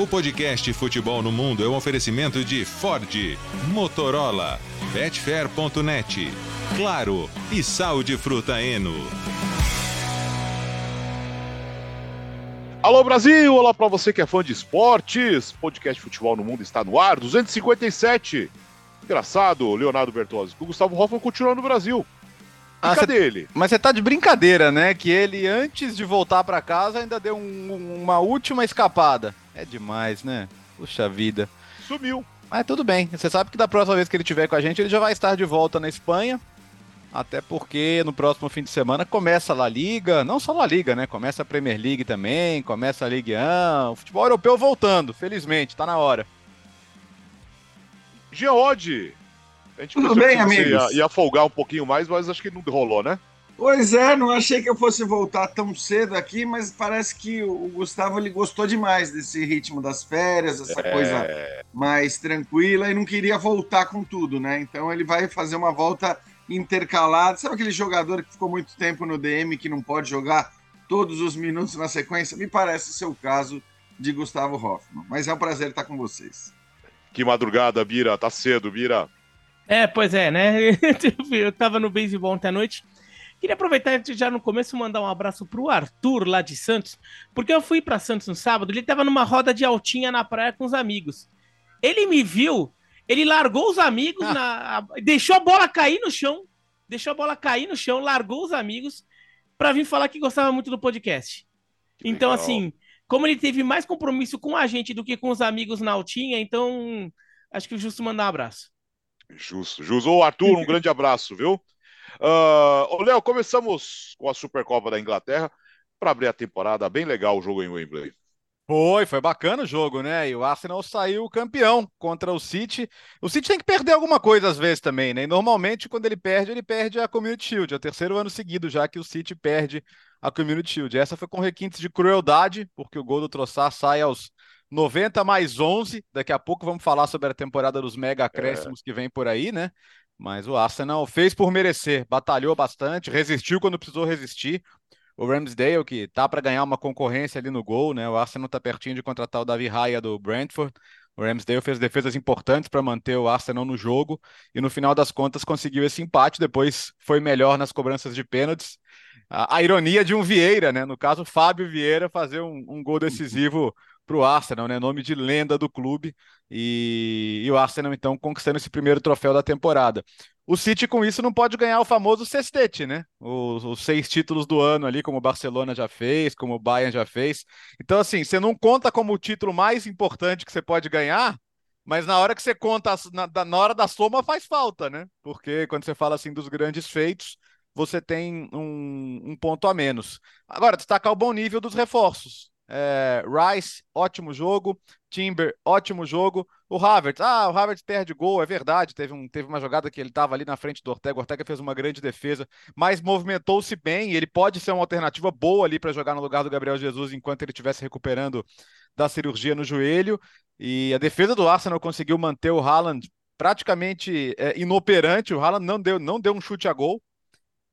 O podcast Futebol no Mundo é um oferecimento de Ford, Motorola, Betfair.net, Claro e Sal de Fruta Eno. Alô Brasil, olá para você que é fã de esportes. Podcast Futebol no Mundo está no ar, 257. Engraçado, Leonardo Bertozzi. O Gustavo Hoffman continua no Brasil. Ah, cadê cê... ele? Mas você tá de brincadeira, né? Que ele, antes de voltar para casa, ainda deu um, uma última escapada. É demais, né? Puxa vida. Sumiu. Mas tudo bem. Você sabe que da próxima vez que ele estiver com a gente, ele já vai estar de volta na Espanha. Até porque no próximo fim de semana começa a La Liga, não só a La Liga, né? Começa a Premier League também, começa a Ligue 1, o futebol europeu voltando, felizmente, tá na hora. Geode, a gente Tudo bem, amigos? Ia, ia folgar um pouquinho mais, mas acho que não rolou, né? Pois é, não achei que eu fosse voltar tão cedo aqui, mas parece que o Gustavo ele gostou demais desse ritmo das férias, essa É. coisa mais tranquila e não queria voltar com tudo, né? Então ele vai fazer uma volta intercalada. Sabe aquele jogador que ficou muito tempo no DM que não pode jogar todos os minutos na sequência? Me parece ser o caso de Gustavo Hoffmann. Mas é um prazer estar com vocês. Que madrugada, Bira. Tá cedo, Bira. É, pois é, né? Eu tava no beisebol ontem à noite. Queria aproveitar já no começo mandar um abraço pro Arthur lá de Santos, porque eu fui para Santos no sábado, ele tava numa roda de altinha na praia com os amigos. Ele me viu, ele largou os amigos, na, deixou a bola cair no chão, deixou a bola cair no chão, largou os amigos para vir falar que gostava muito do podcast. Que Então, legal. assim, como ele teve mais compromisso com a gente do que com os amigos na altinha, então acho que é justo mandar um abraço. Justo, justo. Ô, Arthur, um grande abraço, viu? Ô, Léo, começamos com a Supercopa da Inglaterra para abrir a temporada. Bem legal o jogo em Wembley. Foi, foi bacana o jogo, né? E o Arsenal saiu campeão contra o City. O City tem que perder alguma coisa às vezes também, né? E normalmente, quando ele perde, ele perde a Community Shield. É o terceiro ano seguido já que o City perde a Community Shield. Essa foi com requintes de crueldade, porque o gol do Trossard sai aos 90 mais 11. Daqui a pouco vamos falar sobre a temporada dos mega acréscimos que vem por aí, né? Mas o Arsenal fez por merecer, batalhou bastante, resistiu quando precisou resistir. O Ramsdale, que tá para ganhar uma concorrência ali no gol, né? O Arsenal tá pertinho de contratar o Davi Raya do Brentford. O Ramsdale fez defesas importantes para manter o Arsenal no jogo e no final das contas conseguiu esse empate. Depois foi melhor nas cobranças de pênaltis. A, a ironia de um Vieira, né? No caso, Fábio Vieira fazer um, um gol decisivo para o Arsenal, né? Nome de lenda do clube. E, e o Arsenal, então, conquistando esse primeiro troféu da temporada. O City, com isso, não pode ganhar o famoso sextete, né? Os, os, seis títulos do ano ali, como o Barcelona já fez, como o Bayern já fez. Então, assim, você não conta como o título mais importante que você pode ganhar, mas na hora que você conta, na, na hora da soma faz falta, né? Porque quando você fala assim dos grandes feitos, você tem um, um ponto a menos. Agora, destacar o bom nível dos reforços. É, Rice, ótimo jogo. Timber, ótimo jogo. O Havertz, ah, o Havertz perde gol, é verdade. Teve, um, teve uma jogada que ele estava ali na frente do Ortega. O Ortega fez uma grande defesa, mas movimentou-se bem. Ele pode ser uma alternativa boa ali para jogar no lugar do Gabriel Jesus enquanto ele estivesse recuperando da cirurgia no joelho. E a defesa do Arsenal conseguiu manter o Haaland praticamente é, inoperante. O Haaland não deu, não deu um chute a gol.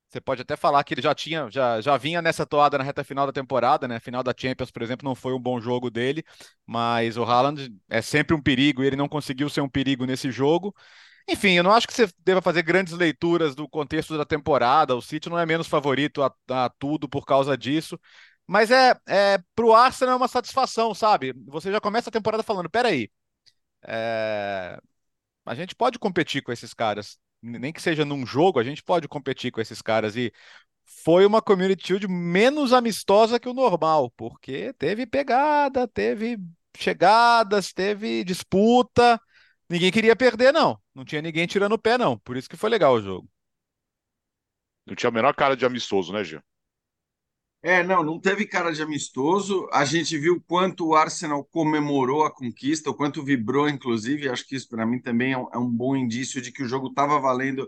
Você pode até falar que ele já tinha, já, já vinha nessa toada na reta final da temporada, né? Final da Champions, por exemplo, não foi um bom jogo dele, mas o Haaland é sempre um perigo e ele não conseguiu ser um perigo nesse jogo. Enfim, eu não acho que você deva fazer grandes leituras do contexto da temporada. O City não é menos favorito a, a tudo por causa disso. Mas é, é pro Arsenal é uma satisfação, sabe? Você já começa a temporada falando: peraí, é, a gente pode competir com esses caras nem que seja num jogo, a gente pode competir com esses caras. E foi uma Community Shield menos amistosa que o normal, porque teve pegada, teve chegadas, teve disputa. Ninguém queria perder, não. Não tinha ninguém tirando o pé, não. Por isso que foi legal o jogo. Não tinha a menor cara de amistoso, né, Gil? É, não, não teve cara de amistoso. A gente viu quanto o Arsenal comemorou a conquista, o quanto vibrou, inclusive. Acho que isso para mim também é um, é um, bom indício de que o jogo estava valendo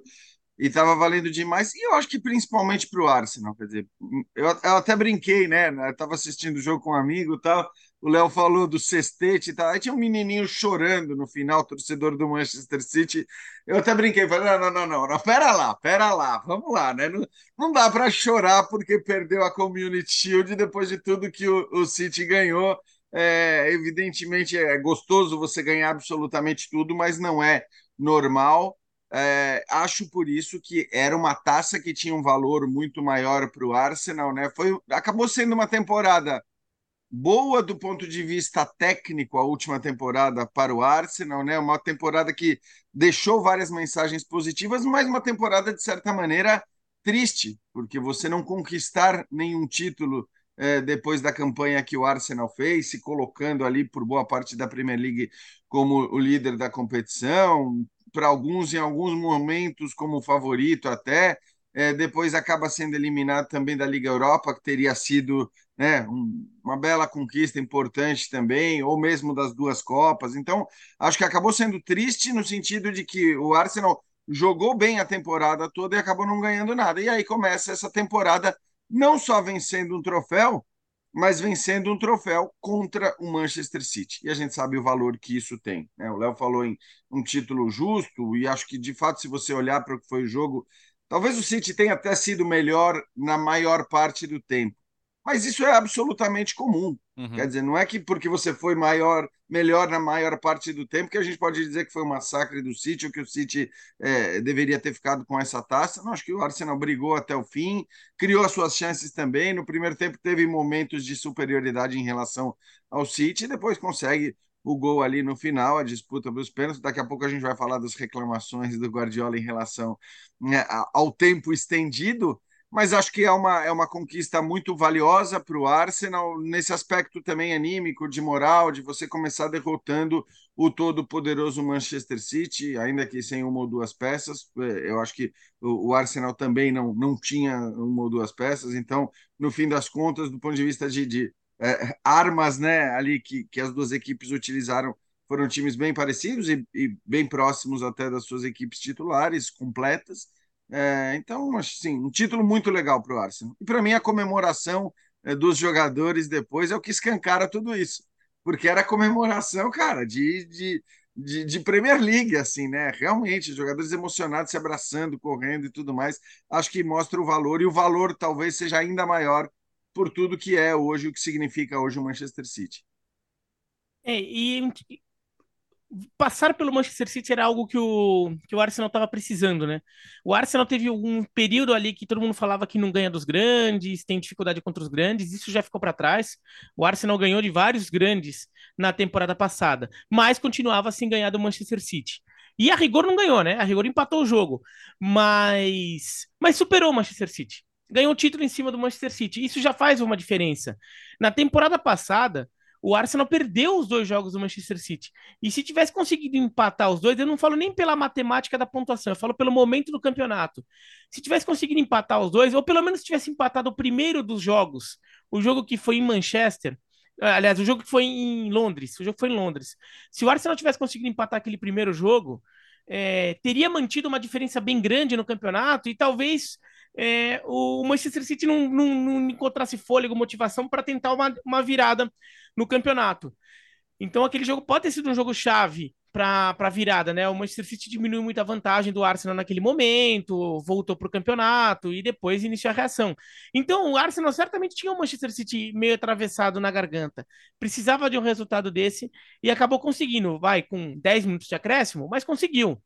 e estava valendo demais. E eu acho que principalmente para o Arsenal, quer dizer, eu, eu, até brinquei, né? Eu estava assistindo o jogo com um amigo e tal. O Léo falou do sextete e tal. Aí tinha um menininho chorando no final, torcedor do Manchester City. Eu até brinquei, falei: não, não, não, não, não pera lá, pera lá, vamos lá, né? Não, não dá para chorar porque perdeu a Community Shield depois de tudo que o, o City ganhou. É, evidentemente é gostoso você ganhar absolutamente tudo, mas não é normal. É, acho por isso que era uma taça que tinha um valor muito maior para o Arsenal, né? Foi, acabou sendo uma temporada boa do ponto de vista técnico a última temporada para o Arsenal, né? Uma temporada que deixou várias mensagens positivas, mas uma temporada de certa maneira triste, porque você não conquistar nenhum título é, depois da campanha que o Arsenal fez, se colocando ali por boa parte da Premier League como o líder da competição, para alguns em alguns momentos como favorito até, é, depois acaba sendo eliminado também da Liga Europa, que teria sido né, um, uma bela conquista importante também, ou mesmo das duas Copas. Então, acho que acabou sendo triste no sentido de que o Arsenal jogou bem a temporada toda e acabou não ganhando nada. E aí começa essa temporada não só vencendo um troféu, mas vencendo um troféu contra o Manchester City. E a gente sabe o valor que isso tem. Né? O Léo falou em um título justo, e acho que, de fato, se você olhar para o que foi o jogo, talvez o City tenha até sido melhor na maior parte do tempo. Mas isso é absolutamente comum. Uhum. Quer dizer, não é que porque você foi maior, melhor na maior parte do tempo que a gente pode dizer que foi um massacre do City ou que o City é, deveria ter ficado com essa taça. Não, acho que o Arsenal brigou até o fim, criou as suas chances também. No primeiro tempo teve momentos de superioridade em relação ao City e depois consegue o gol ali no final, a disputa dos pênaltis. Daqui a pouco a gente vai falar das reclamações do Guardiola em relação né, ao tempo estendido mas acho que é uma, é uma conquista muito valiosa para o Arsenal, nesse aspecto também anímico, de moral, de você começar derrotando o todo-poderoso Manchester City, ainda que sem uma ou duas peças. É, eu acho que o, Arsenal também não, não tinha uma ou duas peças, então, no fim das contas, do ponto de vista de, de é, armas né, ali que, que as duas equipes utilizaram, foram times bem parecidos e, e bem próximos até das suas equipes titulares, completas. É, então, assim, um título muito legal para o Arsenal. E para mim, a comemoração é, dos jogadores depois é o que escancara tudo isso. Porque era comemoração, cara, de, de, de, de, Premier League, assim, né? Realmente, jogadores emocionados se abraçando, correndo e tudo mais. Acho que mostra o valor, e o valor talvez seja ainda maior por tudo que é hoje, o que significa hoje o Manchester City. É, e passar pelo Manchester City era algo que o, que o Arsenal estava precisando, né? O Arsenal teve um período ali que todo mundo falava que não ganha dos grandes, tem dificuldade contra os grandes, isso já ficou para trás. O Arsenal ganhou de vários grandes na temporada passada, mas continuava sem ganhar do Manchester City. E a rigor não ganhou, né? A rigor empatou o jogo, mas mas superou o Manchester City. Ganhou o título em cima do Manchester City. Isso já faz uma diferença. Na temporada passada, o Arsenal perdeu os dois jogos do Manchester City. E se tivesse conseguido empatar os dois, eu não falo nem pela matemática da pontuação, eu falo pelo momento do campeonato. Se tivesse conseguido empatar os dois, ou pelo menos tivesse empatado o primeiro dos jogos, o jogo que foi em Manchester, aliás, o jogo que foi em Londres, o jogo foi em Londres. Se o Arsenal tivesse conseguido empatar aquele primeiro jogo, é, teria mantido uma diferença bem grande no campeonato e talvez é, o Manchester City não, não, não encontrasse fôlego, motivação para tentar uma, uma virada no campeonato. Então aquele jogo pode ter sido um jogo chave para a virada, né? O Manchester City diminuiu muito a vantagem do Arsenal naquele momento, voltou para o campeonato e depois iniciou a reação. Então o Arsenal certamente tinha o Manchester City meio atravessado na garganta. Precisava de um resultado desse e acabou conseguindo, vai, com 10 minutos de acréscimo, mas conseguiu.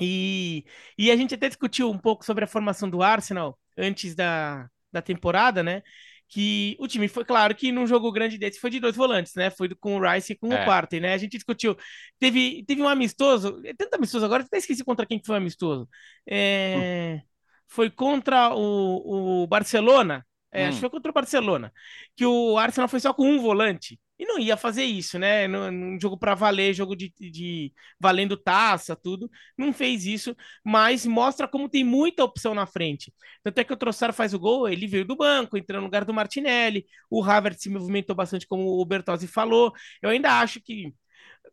E, e a gente até discutiu um pouco sobre a formação do Arsenal antes da, da temporada, né? que o time foi claro que num jogo grande desse foi de dois volantes, né? Foi com o Rice e com é. o Partey, né? A gente discutiu. Teve, teve um amistoso, é tanto amistoso agora, até esqueci contra quem foi o amistoso. É, hum. Foi contra o, o Barcelona. É, hum. Acho que foi contra o Barcelona. Que o Arsenal foi só com um volante. E não ia fazer isso, né? Num jogo para valer, jogo de, de, valendo taça, tudo. Não fez isso, mas mostra como tem muita opção na frente. Tanto é que o Trossard faz o gol, ele veio do banco, entrou no lugar do Martinelli. O Havertz se movimentou bastante, como o Bertozzi falou. Eu ainda acho que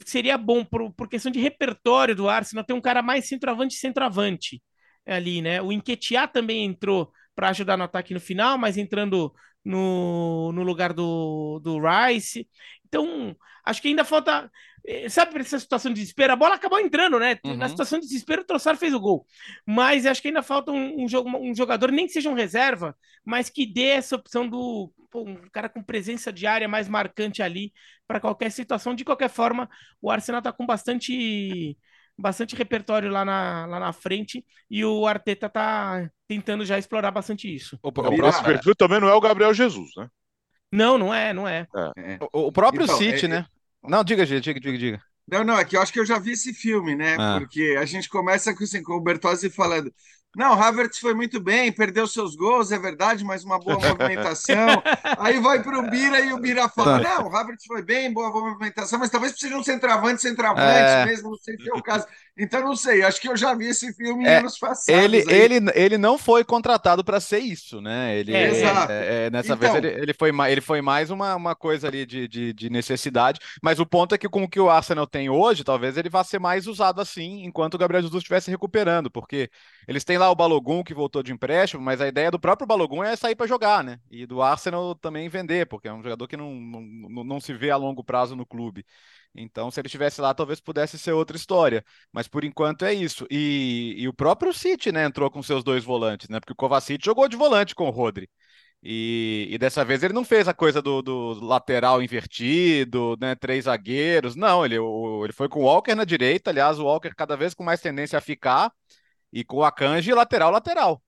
seria bom, por, por questão de repertório do Arsenal, ter um cara mais centroavante centroavante ali, né? O Enquetear também entrou para ajudar no ataque no final, mas entrando no, no lugar do, do Rice. Então, acho que ainda falta. Eh, sabe, essa situação de desespero? A bola acabou entrando, né? Uhum. Na situação de desespero, o Trossard fez o gol. Mas acho que ainda falta um, um, um jogador, nem que seja um reserva, mas que dê essa opção do pô, um cara com presença diária mais marcante ali para qualquer situação. De qualquer forma, o Arsenal está com bastante bastante repertório lá na, lá na frente e o Arteta tá tentando já explorar bastante isso. O, o próximo perfil também não é o Gabriel Jesus, né? Não, não é, não é. é. O, o, próprio então, City, é, né? É... Não, diga, diga, diga, diga. Não, não, é que eu acho que eu já vi esse filme, né? Ah. Porque a gente começa com, assim, com o Bertozzi falando. Não, Havertz foi muito bem, perdeu seus gols, é verdade, mas uma boa movimentação. Aí vai para o Bira e o Bira fala: tá. Não, o Havertz foi bem, boa movimentação, mas talvez precise de um centroavante, centroavante é... mesmo, não sei se é o caso. Então, não sei, acho que eu já vi esse filme é, anos passados. Ele, ele, ele não foi contratado para ser isso, né? Ele, é, exato. É, é, nessa então, vez ele, ele, foi, ele foi mais uma, uma coisa ali de, de, de, necessidade, mas o ponto é que com o que o Arsenal tem hoje, talvez ele vá ser mais usado assim, enquanto o Gabriel Jesus estivesse recuperando, porque eles têm lá o Balogun que voltou de empréstimo, mas a ideia do próprio Balogun é sair para jogar, né? E do Arsenal também vender, porque é um jogador que não, não, não se vê a longo prazo no clube. Então, se ele estivesse lá, talvez pudesse ser outra história. Mas por enquanto é isso. E, e o próprio City, né, entrou com seus dois volantes, né? Porque o Kovacic jogou de volante com o Rodri. E, e, dessa vez ele não fez a coisa do, do, lateral invertido, né? Três zagueiros. Não, ele, o, ele foi com o Walker na direita. Aliás, o Walker cada vez com mais tendência a ficar. E com o Akanji lateral, lateral.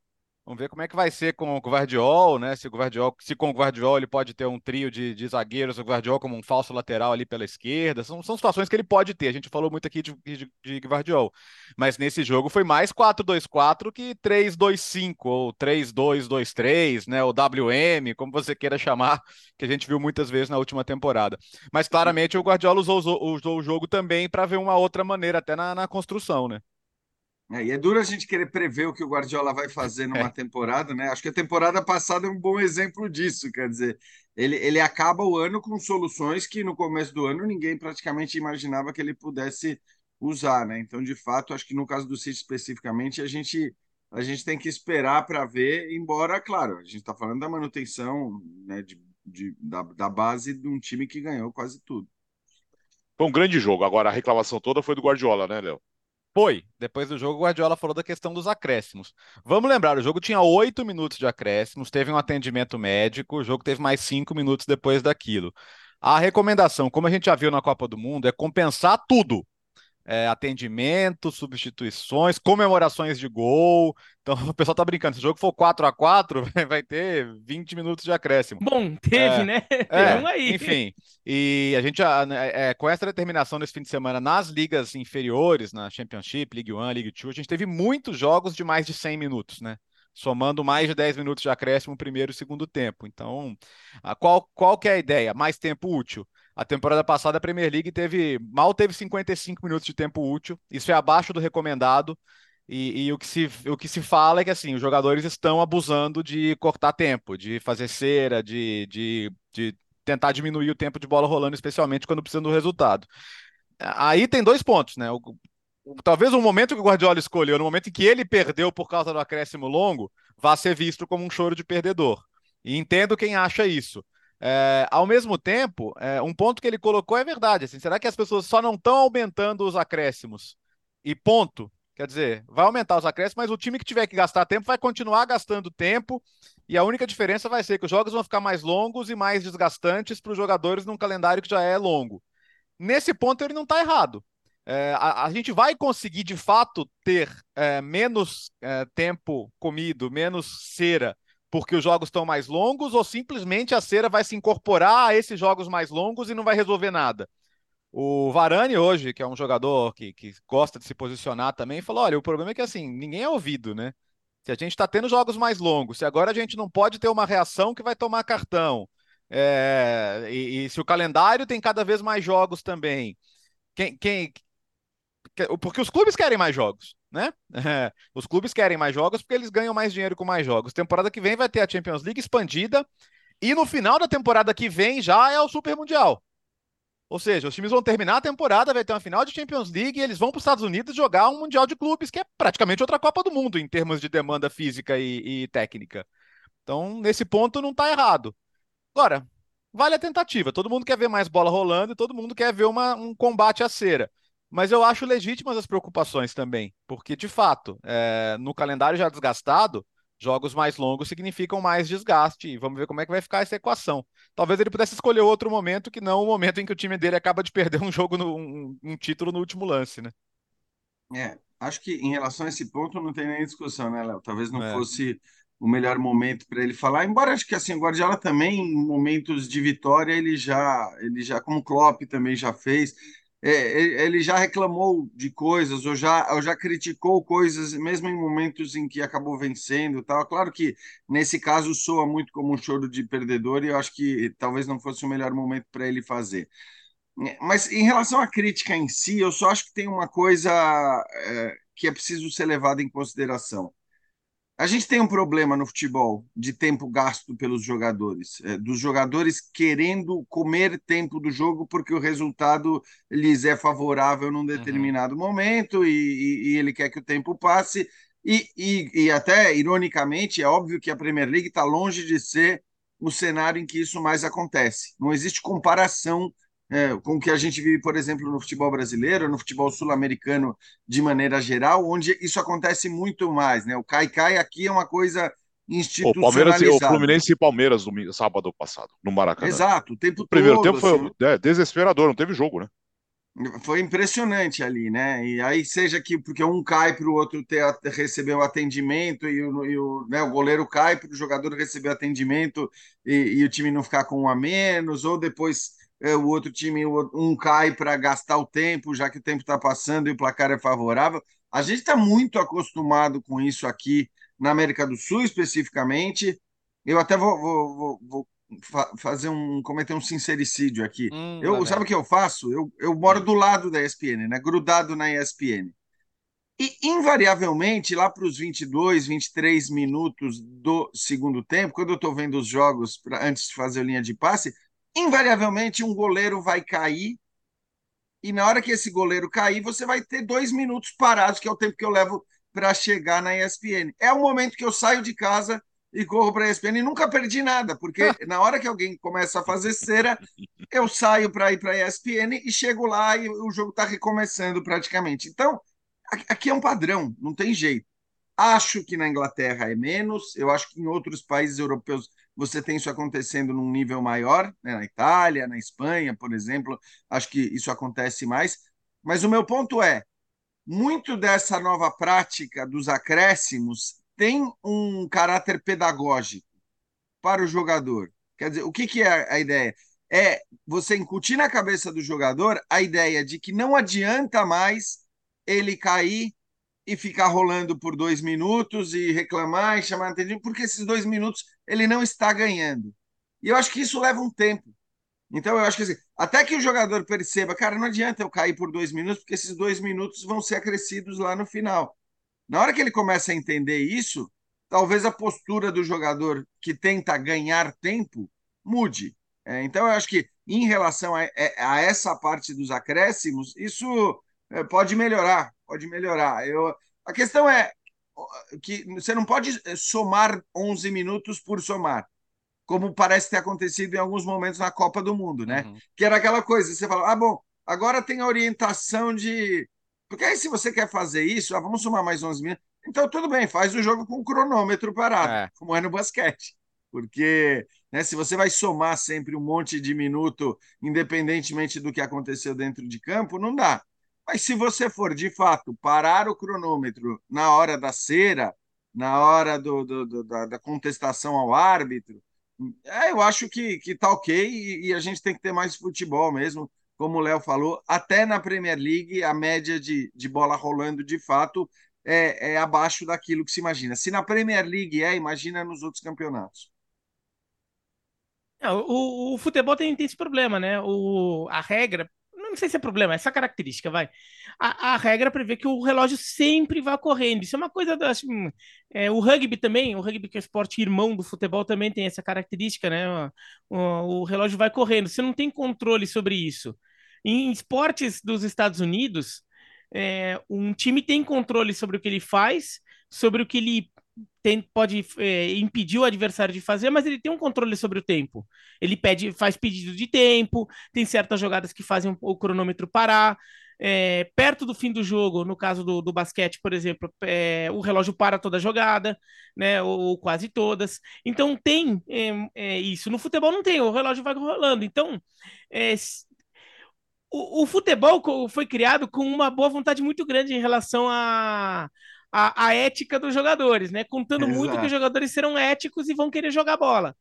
Vamos ver como é que vai ser com o Guardiol, né? Se o Guardiol, se com o Guardiol ele pode ter um trio de, de zagueiros, o Guardiol como um falso lateral ali pela esquerda. São, são situações que ele pode ter. A gente falou muito aqui de, de, de Guardiol. Mas nesse jogo foi mais 4-2-4 que 3-2-5 ou 3-2-2-3, né? O WM, como você queira chamar, que a gente viu muitas vezes na última temporada. Mas claramente o Guardiola usou, usou, o jogo também para ver uma outra maneira, até na, na construção, né? É, e é duro a gente querer prever o que o Guardiola vai fazer numa é. temporada, né? Acho que a temporada passada é um bom exemplo disso. Quer dizer, ele, ele acaba o ano com soluções que no começo do ano ninguém praticamente imaginava que ele pudesse usar, né? Então, de fato, acho que no caso do City especificamente, a gente, a gente tem que esperar para ver, embora, claro, a gente está falando da manutenção né, de, de, da, da base de um time que ganhou quase tudo. Foi um grande jogo. Agora, a reclamação toda foi do Guardiola, né, Léo? Foi. Depois do jogo, o Guardiola falou da questão dos acréscimos. Vamos lembrar, o jogo tinha oito minutos de acréscimos, teve um atendimento médico, o jogo teve mais cinco minutos depois daquilo. A recomendação, como a gente já viu na Copa do Mundo, é compensar tudo é, atendimento, substituições, comemorações de gol. Então o pessoal tá brincando. Se o jogo for 4 a 4 vai ter 20 minutos de acréscimo. Bom, teve, é, né? É, um aí. Enfim, e a gente, né, é, com essa determinação nesse fim de semana nas ligas inferiores, na Championship, League One, League Two, a gente teve muitos jogos de mais de 100 minutos, né? somando mais de 10 minutos de acréscimo primeiro e segundo tempo. Então, qual, qual que é a ideia? Mais tempo útil. A temporada passada a Premier League teve mal teve 55 minutos de tempo útil. Isso é abaixo do recomendado. E, e, o, que se, o que se fala é que assim, os jogadores estão abusando de cortar tempo, de fazer cera, de, de, de tentar diminuir o tempo de bola rolando, especialmente quando precisam do resultado. Aí tem dois pontos, né? O, o, talvez o momento que o Guardiola escolheu, no momento em que ele perdeu por causa do acréscimo longo, vá ser visto como um choro de perdedor. E entendo quem acha isso. É, ao mesmo tempo, é, um ponto que ele colocou é verdade. Assim, será que as pessoas só não estão aumentando os acréscimos? E ponto. Quer dizer, vai aumentar os acréscimos, mas o time que tiver que gastar tempo vai continuar gastando tempo. E a única diferença vai ser que os jogos vão ficar mais longos e mais desgastantes para os jogadores num calendário que já é longo. Nesse ponto, ele não está errado. É, a, a, gente vai conseguir de fato ter é, menos é, tempo comido, menos cera porque os jogos estão mais longos ou simplesmente a cera vai se incorporar a esses jogos mais longos e não vai resolver nada? O Varane hoje, que é um jogador que, que gosta de se posicionar também, falou: olha, o problema é que assim, ninguém é ouvido, né? Se a gente está tendo jogos mais longos, se agora a gente não pode ter uma reação que vai tomar cartão, é, e, e, se o calendário tem cada vez mais jogos também, quem, quem, porque os clubes querem mais jogos né? Os clubes querem mais jogos porque eles ganham mais dinheiro com mais jogos. Temporada que vem vai ter a Champions League expandida e no final da temporada que vem já é o Super Mundial. Ou seja, os times vão terminar a temporada, vai ter uma final de Champions League e eles vão para os Estados Unidos jogar um Mundial de Clubes, que é praticamente outra Copa do Mundo em termos de demanda física e, e técnica. Então, nesse ponto, não está errado. Agora, vale a tentativa. Todo mundo quer ver mais bola rolando e todo mundo quer ver uma, um combate à cera. Mas eu acho legítimas as preocupações também, porque, de fato, é, no calendário já desgastado, jogos mais longos significam mais desgaste. E vamos ver como é que vai ficar essa equação. Talvez ele pudesse escolher outro momento que não o momento em que o time dele acaba de perder um jogo, no, um, um título no último lance, né? É, acho que em relação a esse ponto não tem nem discussão, né, Léo? Talvez não é. fosse o melhor momento para ele falar, embora acho que assim, o Guardiola também, em momentos de vitória, ele já, ele já, como o Klopp também já fez, é, ele já reclamou de coisas, ou já, ou já criticou coisas, mesmo em momentos em que acabou vencendo tal. Claro que nesse caso soa muito como um choro de perdedor, e eu acho que talvez não fosse o melhor momento para ele fazer. Mas em relação à crítica em si, eu só acho que tem uma coisa é, que é preciso ser levada em consideração. A gente tem um problema no futebol de tempo gasto pelos jogadores, é, dos jogadores querendo comer tempo do jogo porque o resultado lhes é favorável num uhum. determinado uhum. momento e, e, e, ele quer que o tempo passe. E, e, até, ironicamente, é óbvio que a Premier League está longe de ser o cenário em que isso mais acontece. Não existe comparação é, com o que a gente vive, por exemplo, no futebol brasileiro, no futebol sul-americano de maneira geral, onde isso acontece muito mais. Né? O cai-cai aqui é uma coisa institucionalizada. O, Palmeiras, o Fluminense e Palmeiras no sábado passado, no Maracanã. Exato, o tempo o primeiro todo. tempo foi assim, desesperador, não teve jogo, né? Foi impressionante ali, né? E aí, seja que porque um cai para o outro ter, receber o atendimento e o, e o, né, o goleiro cai para o jogador receber atendimento e, e, o time não ficar com um a menos, ou depois é, o outro time, um cai para gastar o tempo, já que o tempo está passando e o placar é favorável. A gente está muito acostumado com isso aqui na América do Sul, especificamente. Eu até vou, vou, vou, vou fazer um cometer um sincericídio aqui. Hum, eu sabe o que eu faço? Eu, eu moro do lado da ESPN, né? Grudado na ESPN. E invariavelmente, lá para os 22, 23 minutos do segundo tempo, quando eu estou vendo os jogos pra, antes de fazer a linha de passe, invariavelmente um goleiro vai cair e na hora que esse goleiro cair, você vai ter dois minutos parados, que é o tempo que eu levo para chegar na ESPN. É o momento que eu saio de casa e corro para a ESPN e nunca perdi nada, porque na hora que alguém começa a fazer cera, eu saio para ir para a ESPN e chego lá e o jogo está recomeçando praticamente. Então, aqui é um padrão, não tem jeito. Acho que na Inglaterra é menos, eu acho que em outros países europeus você tem isso acontecendo num nível maior, né? na Itália, na Espanha, por exemplo, acho que isso acontece mais. Mas o meu ponto é: muito dessa nova prática dos acréscimos tem um caráter pedagógico para o jogador. Quer dizer, o que, que é a ideia? É você incutir na cabeça do jogador a ideia de que não adianta mais ele cair e ficar rolando por dois minutos e reclamar e chamar atenção, porque esses dois minutos ele não está ganhando. E eu acho que isso leva um tempo. Então, eu acho que assim, até que o jogador perceba, cara, não adianta eu cair por dois minutos, porque esses dois minutos vão ser acrescidos lá no final. Na hora que ele começa a entender isso, talvez a postura do jogador que tenta ganhar tempo mude. É, então, eu acho que em relação a, é, a, essa parte dos acréscimos, isso é, pode melhorar, pode melhorar. Eu, a questão é que você não pode eh, somar 11 minutos por somar, como parece ter acontecido em alguns momentos na Copa do Mundo, né? Uhum. Que era aquela coisa, você fala, ah, bom, agora tem a orientação de. Porque aí, se você quer fazer isso, ah, vamos somar mais 11 minutos. Então, tudo bem, faz o jogo com o cronômetro parado, é. como é no basquete. Porque né, se você vai somar sempre um monte de minuto, independentemente do que aconteceu dentro de campo, não dá. Mas se você for, de fato, parar o cronômetro na hora da cera, na hora do, do, do da, da, contestação ao árbitro, é, eu acho que, que tá ok e, e, a gente tem que ter mais futebol mesmo, como o Léo falou. Até na Premier League, a média de, de bola rolando, de fato, é, é abaixo daquilo que se imagina. Se na Premier League é, imagina nos outros campeonatos. É, o, o, futebol tem, tem esse problema, né? O, a regra, não sei se é problema, é essa característica, vai. A, a, regra prevê que o relógio sempre vai correndo. Isso é uma coisa da. Assim, é, o rugby também, o rugby que é o esporte irmão do futebol, também tem essa característica, né? O, o relógio vai correndo. Você não tem controle sobre isso. Em esportes dos Estados Unidos, é, um time tem controle sobre o que ele faz, sobre o que ele tem, pode é, impedir o adversário de fazer, mas ele tem um controle sobre o tempo. Ele pede, faz pedido de tempo, tem certas jogadas que fazem o cronômetro parar. É, perto do fim do jogo, no caso do, do basquete, por exemplo, é, o relógio para toda jogada, né, ou, ou quase todas. Então tem é, é, isso. No futebol não tem, o relógio vai rolando. Então, é, o, o, futebol foi criado com uma boa vontade muito grande em relação a, a, a ética dos jogadores, né? Contando Exato. muito que os jogadores serão éticos e vão querer jogar bola.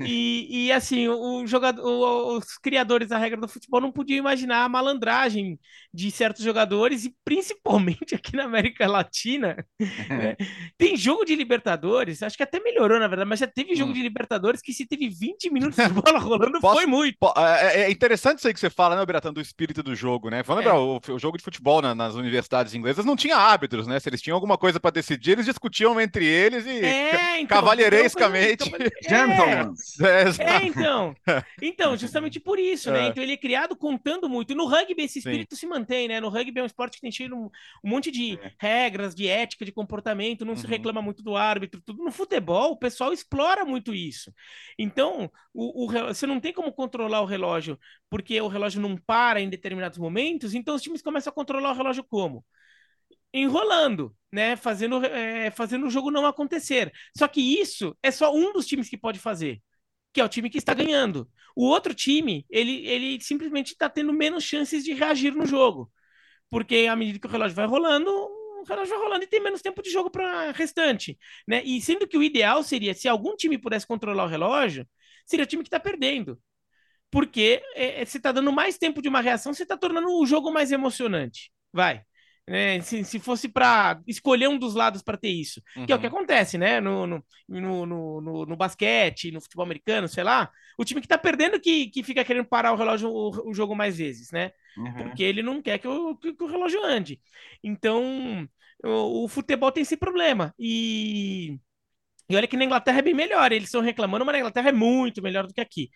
E, e assim, o jogador, os criadores da regra do futebol não podiam imaginar a malandragem de certos jogadores, e principalmente aqui na América Latina. Né? Tem jogo de Libertadores, acho que até melhorou, na verdade, mas já teve jogo hum. de Libertadores que se teve 20 minutos de bola rolando, Posso, foi muito. É, é, é, interessante isso aí que você fala, né, Beratan, do espírito do jogo, né? Vamos lembrar, é. o, o, jogo de futebol na, nas universidades inglesas não tinha árbitros, né? Se eles tinham alguma coisa para decidir, eles discutiam entre eles e é, então, cavalheirescamente. Então, Gentlemen. É, então. Então, justamente por isso, né? É. Então ele é criado contando muito. No rugby esse espírito Sim. se mantém, né? No rugby é um esporte que tem cheio um, um monte de é. regras, de ética, de comportamento, não uhum. se reclama muito do árbitro, tudo. No futebol, o pessoal explora muito isso. Então, o, o, você não tem como controlar o relógio porque o relógio não para em determinados momentos, então os times começam a controlar o relógio como? enrolando, né? Fazendo, é, fazendo o jogo não acontecer. Só que isso é só um dos times que pode fazer que é o time que está ganhando. O outro time, ele, ele simplesmente está tendo menos chances de reagir no jogo. Porque à medida que o relógio vai rolando, o relógio vai rolando e tem menos tempo de jogo para restante. Né? E sendo que o ideal seria, se algum time pudesse controlar o relógio, seria o time que está perdendo. Porque é, é você está dando mais tempo de uma reação, você está tornando o jogo mais emocionante. Vai. É, se, se fosse para escolher um dos lados para ter isso, uhum. que é o que uhum. acontece, né? No, no, no, no, no, basquete, no futebol americano, sei lá, o time que tá perdendo que, que fica querendo parar o relógio, o, o jogo mais vezes, né? Uhum. Porque ele não quer que o, que, que o relógio ande. Então, o, o, futebol tem esse problema. E, e olha que na Inglaterra é bem melhor, eles estão reclamando, mas na Inglaterra é muito melhor do que aqui.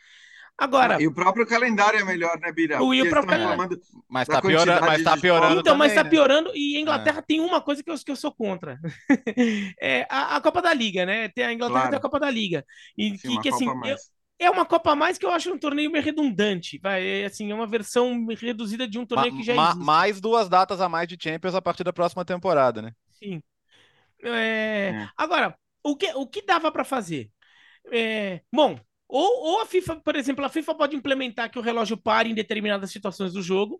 Agora. Ah, e o próprio calendário é melhor, né, Bira? O, e o próprio calendário. Mas tá, piora, mas tá piorando. Então, também, mas tá né? piorando. E a Inglaterra é. tem uma coisa que eu, que eu sou contra: é a, a, Copa da Liga, né? Tem a Inglaterra claro. tem a Copa da Liga. E Sim, que, que assim. Eu, é uma Copa a mais que eu acho um torneio meio redundante. Vai, é, assim, é uma versão reduzida de um torneio ma, que já ma, existe. Mais duas datas a mais de Champions a partir da próxima temporada, né? Sim. É... É. Agora, o que, o que dava para fazer? É... Bom, ou, ou a FIFA, por exemplo, a FIFA pode implementar que o relógio pare em determinadas situações do jogo.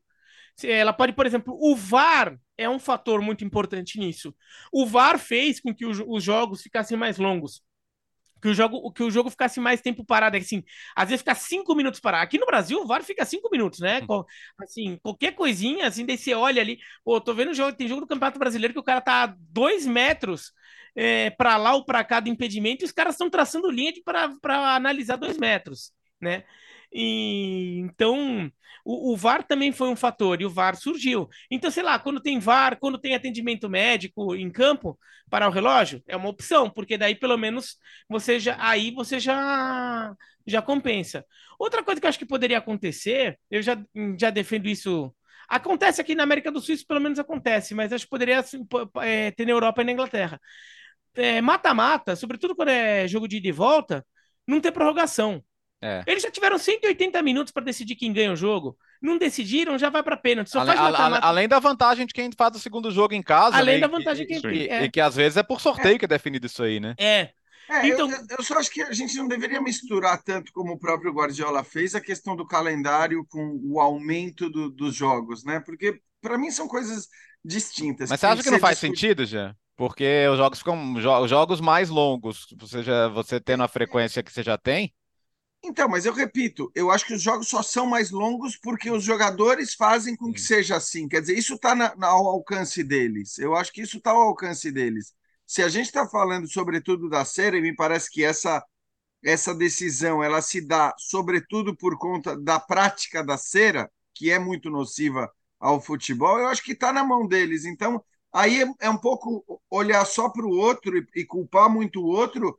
Ela pode, por exemplo, o VAR é um fator muito importante nisso. O VAR fez com que os jogos ficassem mais longos. Que o jogo, que o jogo ficasse mais tempo parado. Assim, às vezes fica cinco minutos parado. Aqui no Brasil, o VAR fica cinco minutos, né? Hum. Assim, qualquer coisinha, assim, daí você olha ali. Pô, tô vendo o jogo, tem jogo do Campeonato Brasileiro que o cara tá a dois metros é, para lá ou para cá do impedimento e os caras estão traçando linha para analisar dois metros, né? E, então, o, o, VAR também foi um fator e o VAR surgiu. Então, sei lá, quando tem VAR, quando tem atendimento médico em campo para o relógio, é uma opção, porque daí pelo menos você já aí você já já compensa. Outra coisa que eu acho que poderia acontecer, eu já, já defendo isso. Acontece aqui na América do Sul, isso pelo menos acontece, mas acho que poderia assim, é, ter na Europa e na Inglaterra mata-mata, é, sobretudo quando é jogo de ida e volta, não ter prorrogação. É. Eles já tiveram 180 minutos para decidir quem ganha o jogo. Não decidiram, já vai para pênalti. Só além, faz mata -mata. além da vantagem de quem faz o segundo jogo em casa. Além né? da vantagem de quem e, é. e, que às vezes é por sorteio é. que é definido isso aí, né? É. É, então... Eu, eu, só acho que a gente não deveria misturar tanto como o próprio Guardiola fez a questão do calendário com o aumento do, dos jogos, né? Porque para mim são coisas distintas. Mas você acha que não faz discute... sentido, já? Porque os jogos ficam os jogos mais longos, você já você tendo a frequência que você já tem. Então, mas eu repito, eu acho que os jogos só são mais longos porque os jogadores fazem com que seja assim. Quer dizer, isso está ao alcance deles. Eu acho que isso está ao alcance deles. Se a gente está falando sobretudo da série, me parece que essa essa decisão ela se dá sobretudo por conta da prática da cera, que é muito nociva ao futebol. Eu acho que está na mão deles. Então, Aí é, é um pouco olhar só para o outro e, e, culpar muito o outro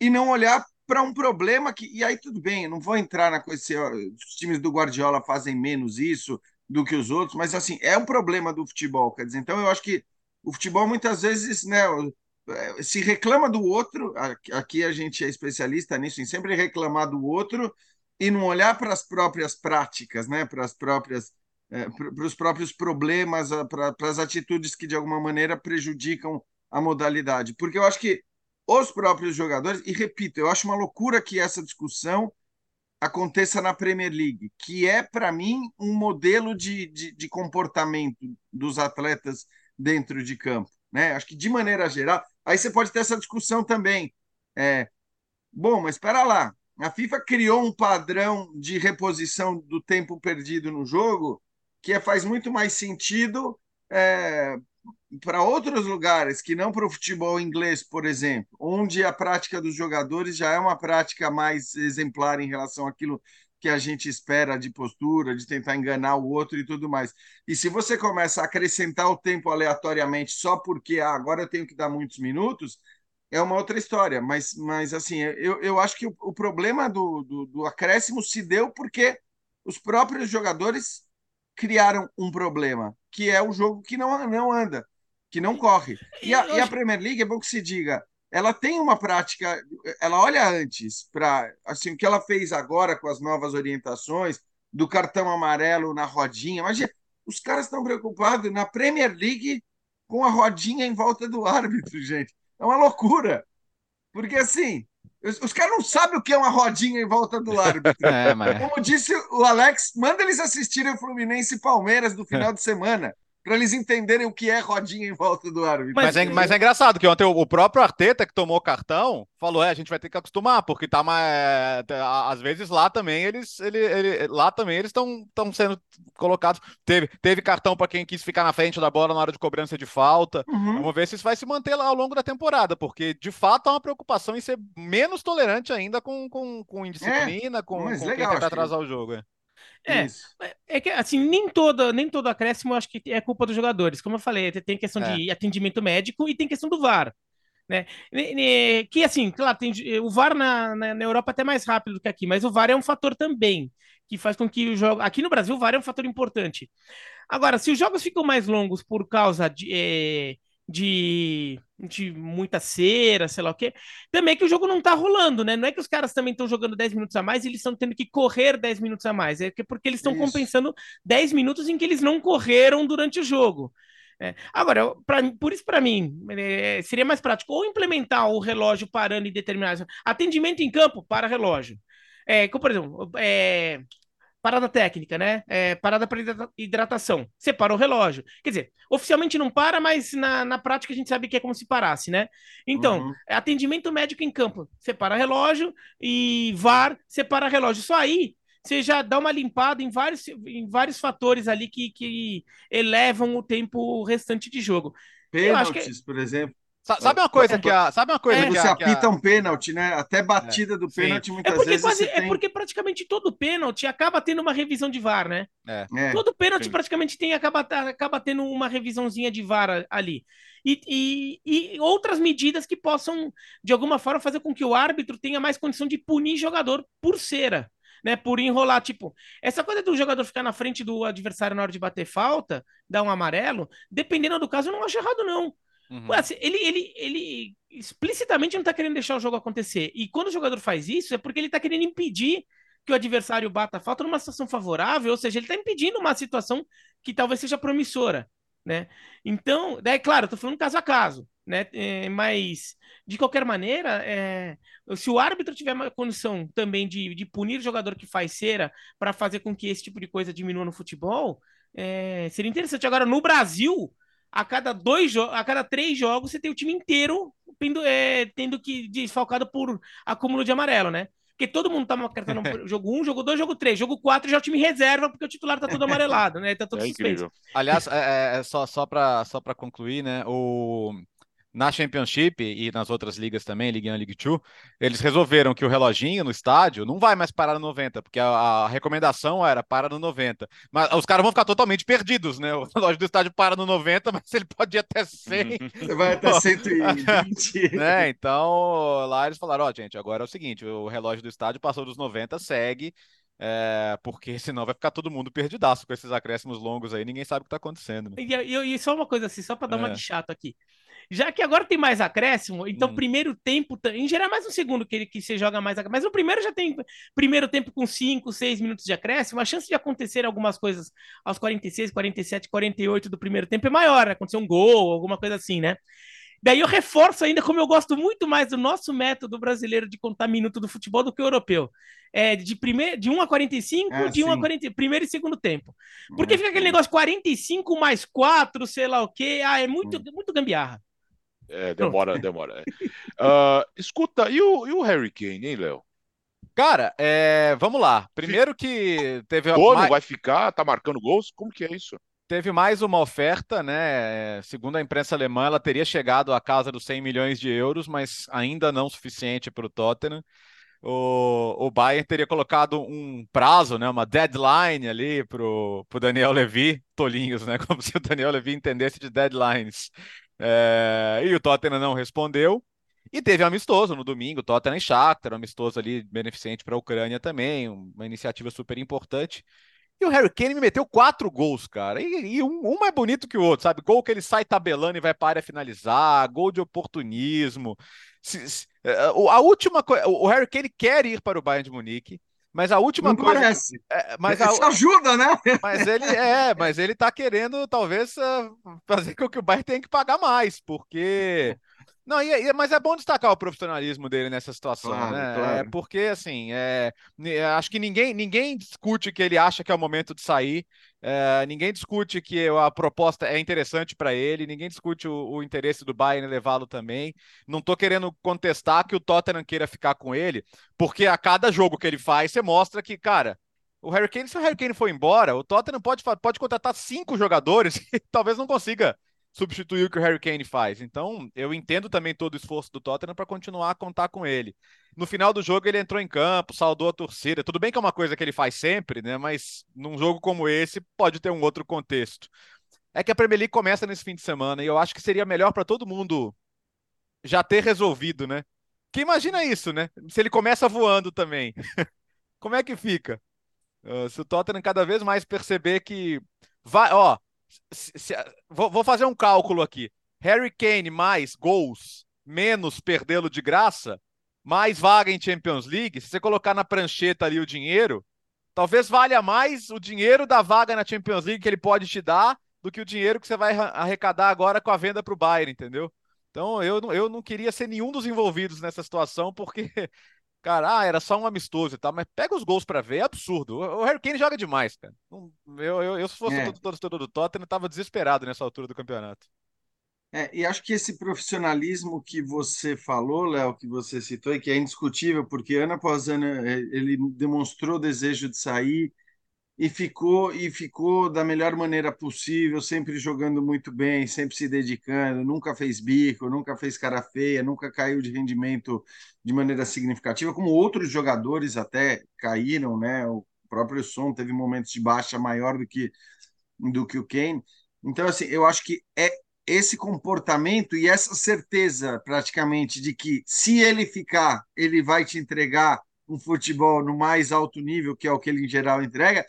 e não olhar para um problema que. E aí tudo bem, eu não vou entrar na coisa se os times do Guardiola fazem menos isso do que os outros, mas assim, é um problema do futebol, quer dizer, então eu acho que o futebol muitas vezes, né, é, se reclama do outro, aqui a gente é especialista nisso, em sempre reclamar do outro e não olhar para as próprias práticas, né? para as próprias é, para os próprios problemas, para as atitudes que de alguma maneira prejudicam a modalidade. Porque eu acho que os próprios jogadores, e repito, eu acho uma loucura que essa discussão aconteça na Premier League, que é, para mim, um modelo de, de, de, comportamento dos atletas dentro de campo. Né? Acho que, de maneira geral, aí você pode ter essa discussão também. É, bom, mas espera lá, a FIFA criou um padrão de reposição do tempo perdido no jogo que é, faz muito mais sentido é, para outros lugares que não para o futebol inglês, por exemplo, onde a prática dos jogadores já é uma prática mais exemplar em relação àquilo que a gente espera de postura, de tentar enganar o outro e tudo mais. E se você começa a acrescentar o tempo aleatoriamente só porque ah, agora eu tenho que dar muitos minutos, é uma outra história. Mas, mas assim, eu, eu acho que o, o problema do, do, do acréscimo se deu porque os próprios jogadores criaram um problema, que é o jogo que não, não anda, que não corre. E a, e a Premier League, é bom que se diga, ela tem uma prática, ela olha antes para assim o que ela fez agora com as novas orientações do cartão amarelo na rodinha. Mas os caras estão preocupados na Premier League com a rodinha em volta do árbitro, gente. É uma loucura. Porque assim, os, caras não sabem o que é uma rodinha em volta do árbitro. É, mas... Como disse o Alex, manda eles assistirem o Fluminense e Palmeiras do final de semana para eles entenderem o que é rodinha em volta do árbitro. Mas, mas, é, mas é engraçado que ontem o, próprio Arteta, que tomou cartão, falou: é, a gente vai ter que acostumar, porque tá mais. É, às vezes lá também eles. Ele, ele, lá também eles estão sendo colocados. Teve, teve cartão para quem quis ficar na frente da bola na hora de cobrança de falta. Uhum. Vamos ver se isso vai se manter lá ao longo da temporada, porque de fato há uma preocupação em ser menos tolerante ainda com, com, com indisciplina, é, com, com legal, quem tentar atrasar que... o jogo. É. É, é, é que assim, nem todo, nem todo acréscimo eu acho que é culpa dos jogadores. Como eu falei, tem questão é. de atendimento médico e tem questão do VAR. Né? Que assim, claro, tem, o VAR na, na, na, Europa é até mais rápido do que aqui, mas o VAR é um fator também que faz com que o jogo. Aqui no Brasil, o VAR é um fator importante. Agora, se os jogos ficam mais longos por causa de. É, de, de muita cera, sei lá o quê. Também é que o jogo não tá rolando, né? Não é que os caras também estão jogando 10 minutos a mais e eles estão tendo que correr 10 minutos a mais. É porque eles estão compensando 10 minutos em que eles não correram durante o jogo. É. Agora, pra, por isso, para mim, é, seria mais prático ou implementar o relógio parando e determinar. Atendimento em campo para relógio. É, como, por exemplo, é, parada técnica, né? É, parada para hidratação. Separa o relógio. Quer dizer, oficialmente não para, mas na, na prática a gente sabe que é como se parasse, né? Então, uhum. atendimento médico em campo. Separa relógio e VAR, separa relógio. Só aí você já dá uma limpada em vários, em vários fatores ali que, que elevam o tempo restante de jogo. Pênaltis, por exemplo. Sabe uma coisa que a. Sabe uma coisa é, que você a, apita a... um pênalti, né? Até batida é. do pênalti, muitas é porque vezes. Quase, é tem... É porque praticamente todo pênalti acaba tendo uma revisão de VAR, né? É. é. Todo pênalti sim. praticamente tem, acaba, acaba tendo uma revisãozinha de VAR ali. E, e, e, outras medidas que possam, de alguma forma, fazer com que o árbitro tenha mais condição de punir jogador por cera. Né, por enrolar, tipo, essa coisa do jogador ficar na frente do adversário na hora de bater falta, dar um amarelo, dependendo do caso, eu não acho errado, não. Uhum. Assim, ele, ele, ele explicitamente não está querendo deixar o jogo acontecer. E quando o jogador faz isso, é porque ele está querendo impedir que o adversário bata a falta numa situação favorável, ou seja, ele está impedindo uma situação que talvez seja promissora. Né? Então, daí, claro, tô falando caso a caso, né? É, mas, de qualquer maneira, é, se o árbitro tiver uma condição também de, de punir o jogador que faz cera para fazer com que esse tipo de coisa diminua no futebol, é, seria interessante. Agora, no Brasil, a cada dois a cada três jogos você tem o time inteiro tendo, é, tendo que desfalcado por acúmulo de amarelo, né? Porque todo mundo tá marcando jogo 1, um, jogo 2, jogo 3, jogo 4 já é o time reserva, porque o titular tá todo amarelado, né? Tá todo é suspenso. Incrível. Aliás, é, é, só, só para só concluir, né? O, na Championship e nas outras ligas também, Ligue 1 Ligue 2, eles resolveram que o reloginho no estádio não vai mais parar no 90, porque a, a recomendação era para no 90. Mas os caras vão ficar totalmente perdidos, né? O relógio do estádio para no 90, mas ele pode ir até 100. Você vai até 120. né? Então, lá eles falaram, ó, oh, gente, agora é o seguinte, o relógio do estádio passou dos 90, segue É, porque senão vai ficar todo mundo perdidaço com esses acréscimos longos aí, ninguém sabe o que tá acontecendo. Né? E, e, e, só uma coisa assim, só para dar é. uma de chato aqui. Já que agora tem mais acréscimo, então hum. primeiro tempo, em geral é mais um segundo que, ele, que você joga mais Mas o primeiro já tem primeiro tempo com 5, 6 minutos de acréscimo, a chance de acontecer algumas coisas aos 46, 47, 48 do primeiro tempo é maior, acontecer um gol, alguma coisa assim, né? Daí eu reforço ainda como eu gosto muito mais do nosso método brasileiro de contar minuto do futebol do que o europeu. É de, primeir, de 1 a 45, é, de 1 sim. a 40, primeiro e segundo tempo. Porque é, fica aquele negócio 45 mais 4, sei lá o quê. Ah, é muito, hum. muito gambiarra. É, demora, demora. Uh, escuta, e o, e o Harry Kane, hein, Léo? Cara, é, vamos lá. Primeiro que teve. Dono mais... vai ficar, tá marcando gols? Como que é isso? Teve mais uma oferta, né? Segundo a imprensa alemã, ela teria chegado à casa dos 100 milhões de euros, mas ainda não suficiente para o Tottenham. O, o Bayern teria colocado um prazo, né, uma deadline ali para o Daniel Levy, tolinhos, né, como se o Daniel Levy entendesse de deadlines. É, e o Tottenham não respondeu. E teve amistoso no domingo, Tottenham e Shakhtar, um amistoso ali beneficente para a Ucrânia também, uma iniciativa super importante. E o Harry Kane me meteu quatro gols, cara. E, e um, um, mais bonito que o outro, sabe? Gol que ele sai tabelando e vai para a área finalizar, gol de oportunismo. Se, se, é, a última coisa. O Harry Kane quer ir para o Bayern de Munique. Mas a última Não coisa. Parece. É, mas a, Isso ajuda, né? Mas ele é, mas ele tá querendo, talvez, uh, fazer com que o Bayern tenha que pagar mais, porque não, e, e, mas é bom destacar o profissionalismo dele nessa situação, claro, né? Claro. É porque, assim, é, acho que ninguém, ninguém discute que ele acha que é o momento de sair, é, ninguém discute que a proposta é interessante para ele, ninguém discute o, o interesse do Bayern levá-lo também. Não estou querendo contestar que o Tottenham queira ficar com ele, porque a cada jogo que ele faz, você mostra que, cara, o Harry Kane, se o Harry Kane for embora, o Tottenham pode, pode contratar cinco jogadores e talvez não consiga substituir o que o Harry Kane faz. Então, eu entendo também todo o esforço do Tottenham para continuar a contar com ele. No final do jogo, ele entrou em campo, saudou a torcida. Tudo bem que é uma coisa que ele faz sempre, né? Mas num jogo como esse, pode ter um outro contexto. É que a Premier League começa nesse fim de semana e eu acho que seria melhor para todo mundo já ter resolvido, né? Que imagina isso, né? Se ele começa voando também. Como é que fica? Uh, se o Tottenham cada vez mais perceber que vai, ó, se, se, vou, vou fazer um cálculo aqui. Harry Kane mais gols, menos perdê-lo de graça, mais vaga em Champions League, se você colocar na prancheta ali o dinheiro, talvez valha mais o dinheiro da vaga na Champions League que ele pode te dar do que o dinheiro que você vai arrecadar agora com a venda para o Bayern, entendeu? Então eu, eu não queria ser nenhum dos envolvidos nessa situação, porque Cara, ah, era só um amistoso e tal, mas pega os gols para ver, é absurdo. O Harry Kane joga demais, cara. Eu, eu, eu se fosse é. torcedor do Tottenham, tava desesperado nessa altura do campeonato. É, e acho que esse profissionalismo que você falou, Léo, que você citou, e que é indiscutível, porque ano após ano é, ele demonstrou desejo de sair, e ficou e ficou da melhor maneira possível, sempre jogando muito bem, sempre se dedicando, nunca fez bico, nunca fez cara feia, nunca caiu de rendimento de maneira significativa, como outros jogadores até caíram, né? O próprio Son teve momentos de baixa maior do que do que o Kane. Então assim, eu acho que é esse comportamento e essa certeza praticamente de que se ele ficar, ele vai te entregar um futebol no mais alto nível, que é o que ele em geral entrega,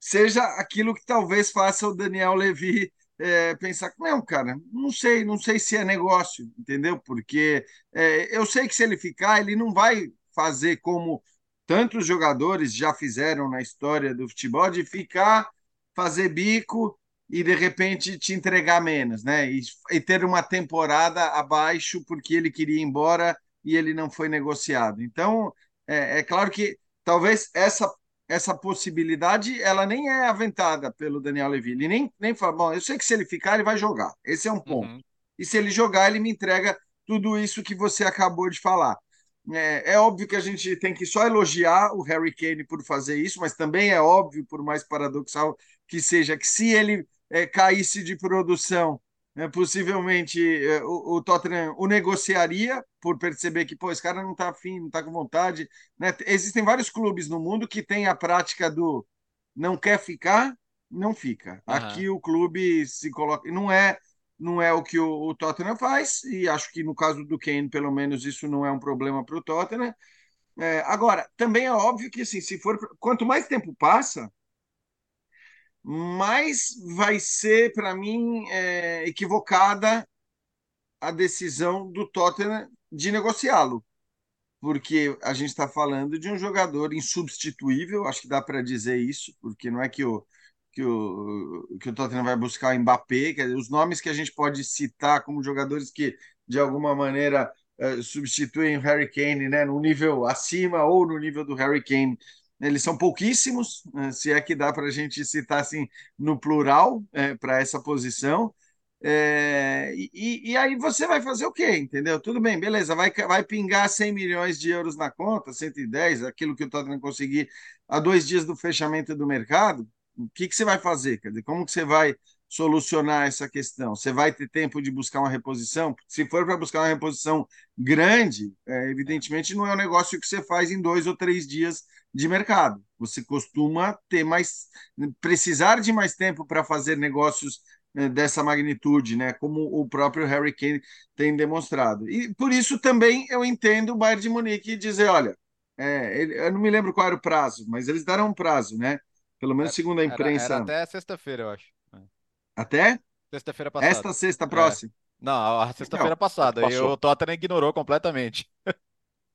seja aquilo que talvez faça o Daniel Levy é, pensar, não, cara, não sei, não sei se é negócio, entendeu? Porque é, eu sei que se ele ficar, ele não vai fazer como tantos jogadores já fizeram na história do futebol, de ficar, fazer bico e de repente te entregar menos, né? E, e ter uma temporada abaixo porque ele queria ir embora e ele não foi negociado. Então, é, é claro que talvez essa essa possibilidade ela nem é aventada pelo Daniel Levy. Ele nem, nem fala, bom, eu sei que se ele ficar, ele vai jogar. Esse é um ponto. Uhum. E se ele jogar, ele me entrega tudo isso que você acabou de falar. É, é, óbvio que a gente tem que só elogiar o Harry Kane por fazer isso, mas também é óbvio, por mais paradoxal que seja, que se ele é, caísse de produção né, possivelmente é, o, o, Tottenham o negociaria por perceber que pô, esse cara não está afim, não está com vontade. Né? Existem vários clubes no mundo que têm a prática do não quer ficar, não fica. Uhum. Aqui o clube se coloca. Não é, não é o que o, o, Tottenham faz, e acho que no caso do Kane, pelo menos, isso não é um problema para o Tottenham. É, agora, também é óbvio que assim, se for quanto mais tempo passa, mais vai ser para mim é, equivocada a decisão do Tottenham de negociá-lo, porque a gente está falando de um jogador insubstituível, acho que dá para dizer isso, porque não é que o que o, que o Tottenham vai buscar o Mbappé, que os nomes que a gente pode citar como jogadores que de alguma maneira uh, substituem o Harry Kane, né, no nível acima ou no nível do Harry Kane, eles são pouquíssimos, uh, se é que dá para a gente citar assim no plural eh, para essa posição. É, e, e, aí você vai fazer o quê? Entendeu? Tudo bem, beleza, vai, vai pingar 100 milhões de euros na conta, 110, aquilo que o Tottenham conseguir há dois dias do fechamento do mercado. O que, que você vai fazer? Quer dizer, como que você vai solucionar essa questão? Você vai ter tempo de buscar uma reposição? Se for para buscar uma reposição grande, é, evidentemente não é um negócio que você faz em dois ou três dias de mercado. Você costuma ter mais, precisar de mais tempo para fazer negócios né, dessa magnitude, né? Como o próprio Harry Kane tem demonstrado. E por isso também eu entendo o Bayern de Munique dizer, olha, é, eu não me lembro qual era o prazo, mas eles deram um prazo, né? Pelo menos segundo a imprensa. Era, era até sexta-feira, eu acho. É. Até? Sexta-feira passada. Esta sexta próxima. É. Não, a sexta-feira passada. E o Tottenham ignorou completamente.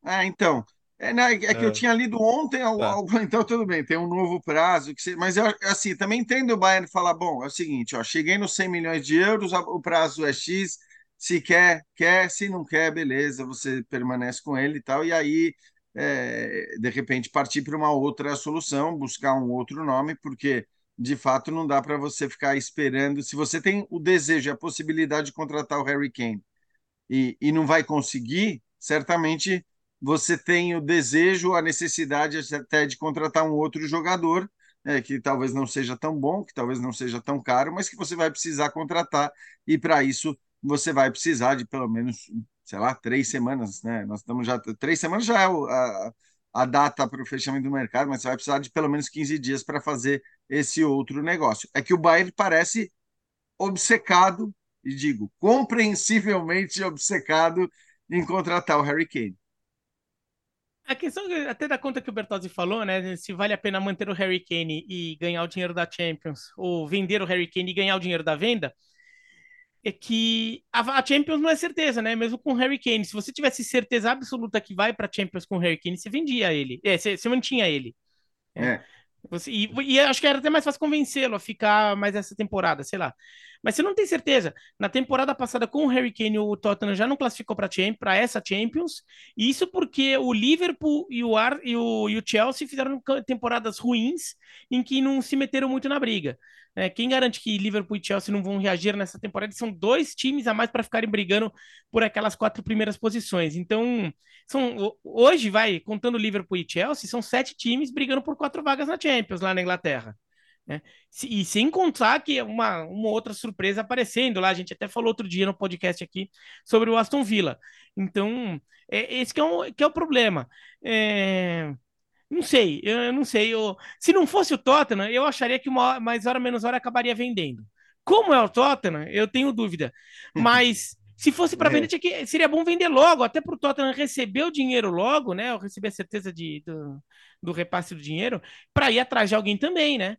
Ah, então. É, né, é que é. eu tinha lido ontem, tá. então tudo bem, tem um novo prazo, que mas eu assim, também entendo o Bayern falar, bom, é o seguinte, ó, cheguei nos 100 milhões de euros, o prazo é X, se quer, quer, se não quer, beleza, você permanece com ele e tal, e aí, é, de repente, partir para uma outra solução, buscar um outro nome, porque, de fato, não dá para você ficar esperando, se você tem o desejo, a possibilidade de contratar o Harry Kane e, e não vai conseguir, certamente você tem o desejo, a necessidade até de contratar um outro jogador, é, que talvez não seja tão bom, que talvez não seja tão caro, mas que você vai precisar contratar, e para isso você vai precisar de pelo menos, sei lá, três semanas, né? Nós estamos já. Três semanas já é a, a data para o fechamento do mercado, mas você vai precisar de pelo menos 15 dias para fazer esse outro negócio. É que o Bayern parece obcecado, e digo, compreensivelmente obcecado em contratar o Harry Kane. A questão até da conta que o Bertozzi falou, né? Se vale a pena manter o Harry Kane e ganhar o dinheiro da Champions, ou vender o Harry Kane e ganhar o dinheiro da venda, é que a, Champions não é certeza, né? Mesmo com o Harry Kane. Se você tivesse certeza absoluta que vai para Champions com o Harry Kane, você vendia ele. É, você, você mantinha ele. É. é. Você, e, e acho que era até mais fácil convencê-lo a ficar mais essa temporada, sei lá. Mas você não tem certeza. Na temporada passada, com o Harry Kane, o Tottenham já não classificou para essa Champions. E isso porque o Liverpool e o, Ar, e, o, e o Chelsea fizeram temporadas ruins em que não se meteram muito na briga. É, quem garante que Liverpool e Chelsea não vão reagir nessa temporada? São dois times a mais para ficarem brigando por aquelas quatro primeiras posições. Então, são, hoje, vai, contando Liverpool e Chelsea, são sete times brigando por quatro vagas na Champions lá na Inglaterra. Né? E sem contar que uma, uma outra surpresa aparecendo lá, a gente até falou outro dia no podcast aqui sobre o Aston Villa. Então, é, esse que é, um, que é o problema. É, não sei, eu não sei. Eu, se não fosse o Tottenham, eu acharia que uma, mais hora menos hora acabaria vendendo. Como é o Tottenham, eu tenho dúvida. Mas se fosse para é. vender, que, seria bom vender logo, até para o Tottenham receber o dinheiro logo, né? Ou receber a certeza de, do, do repasse do dinheiro, para ir atrás de alguém também, né?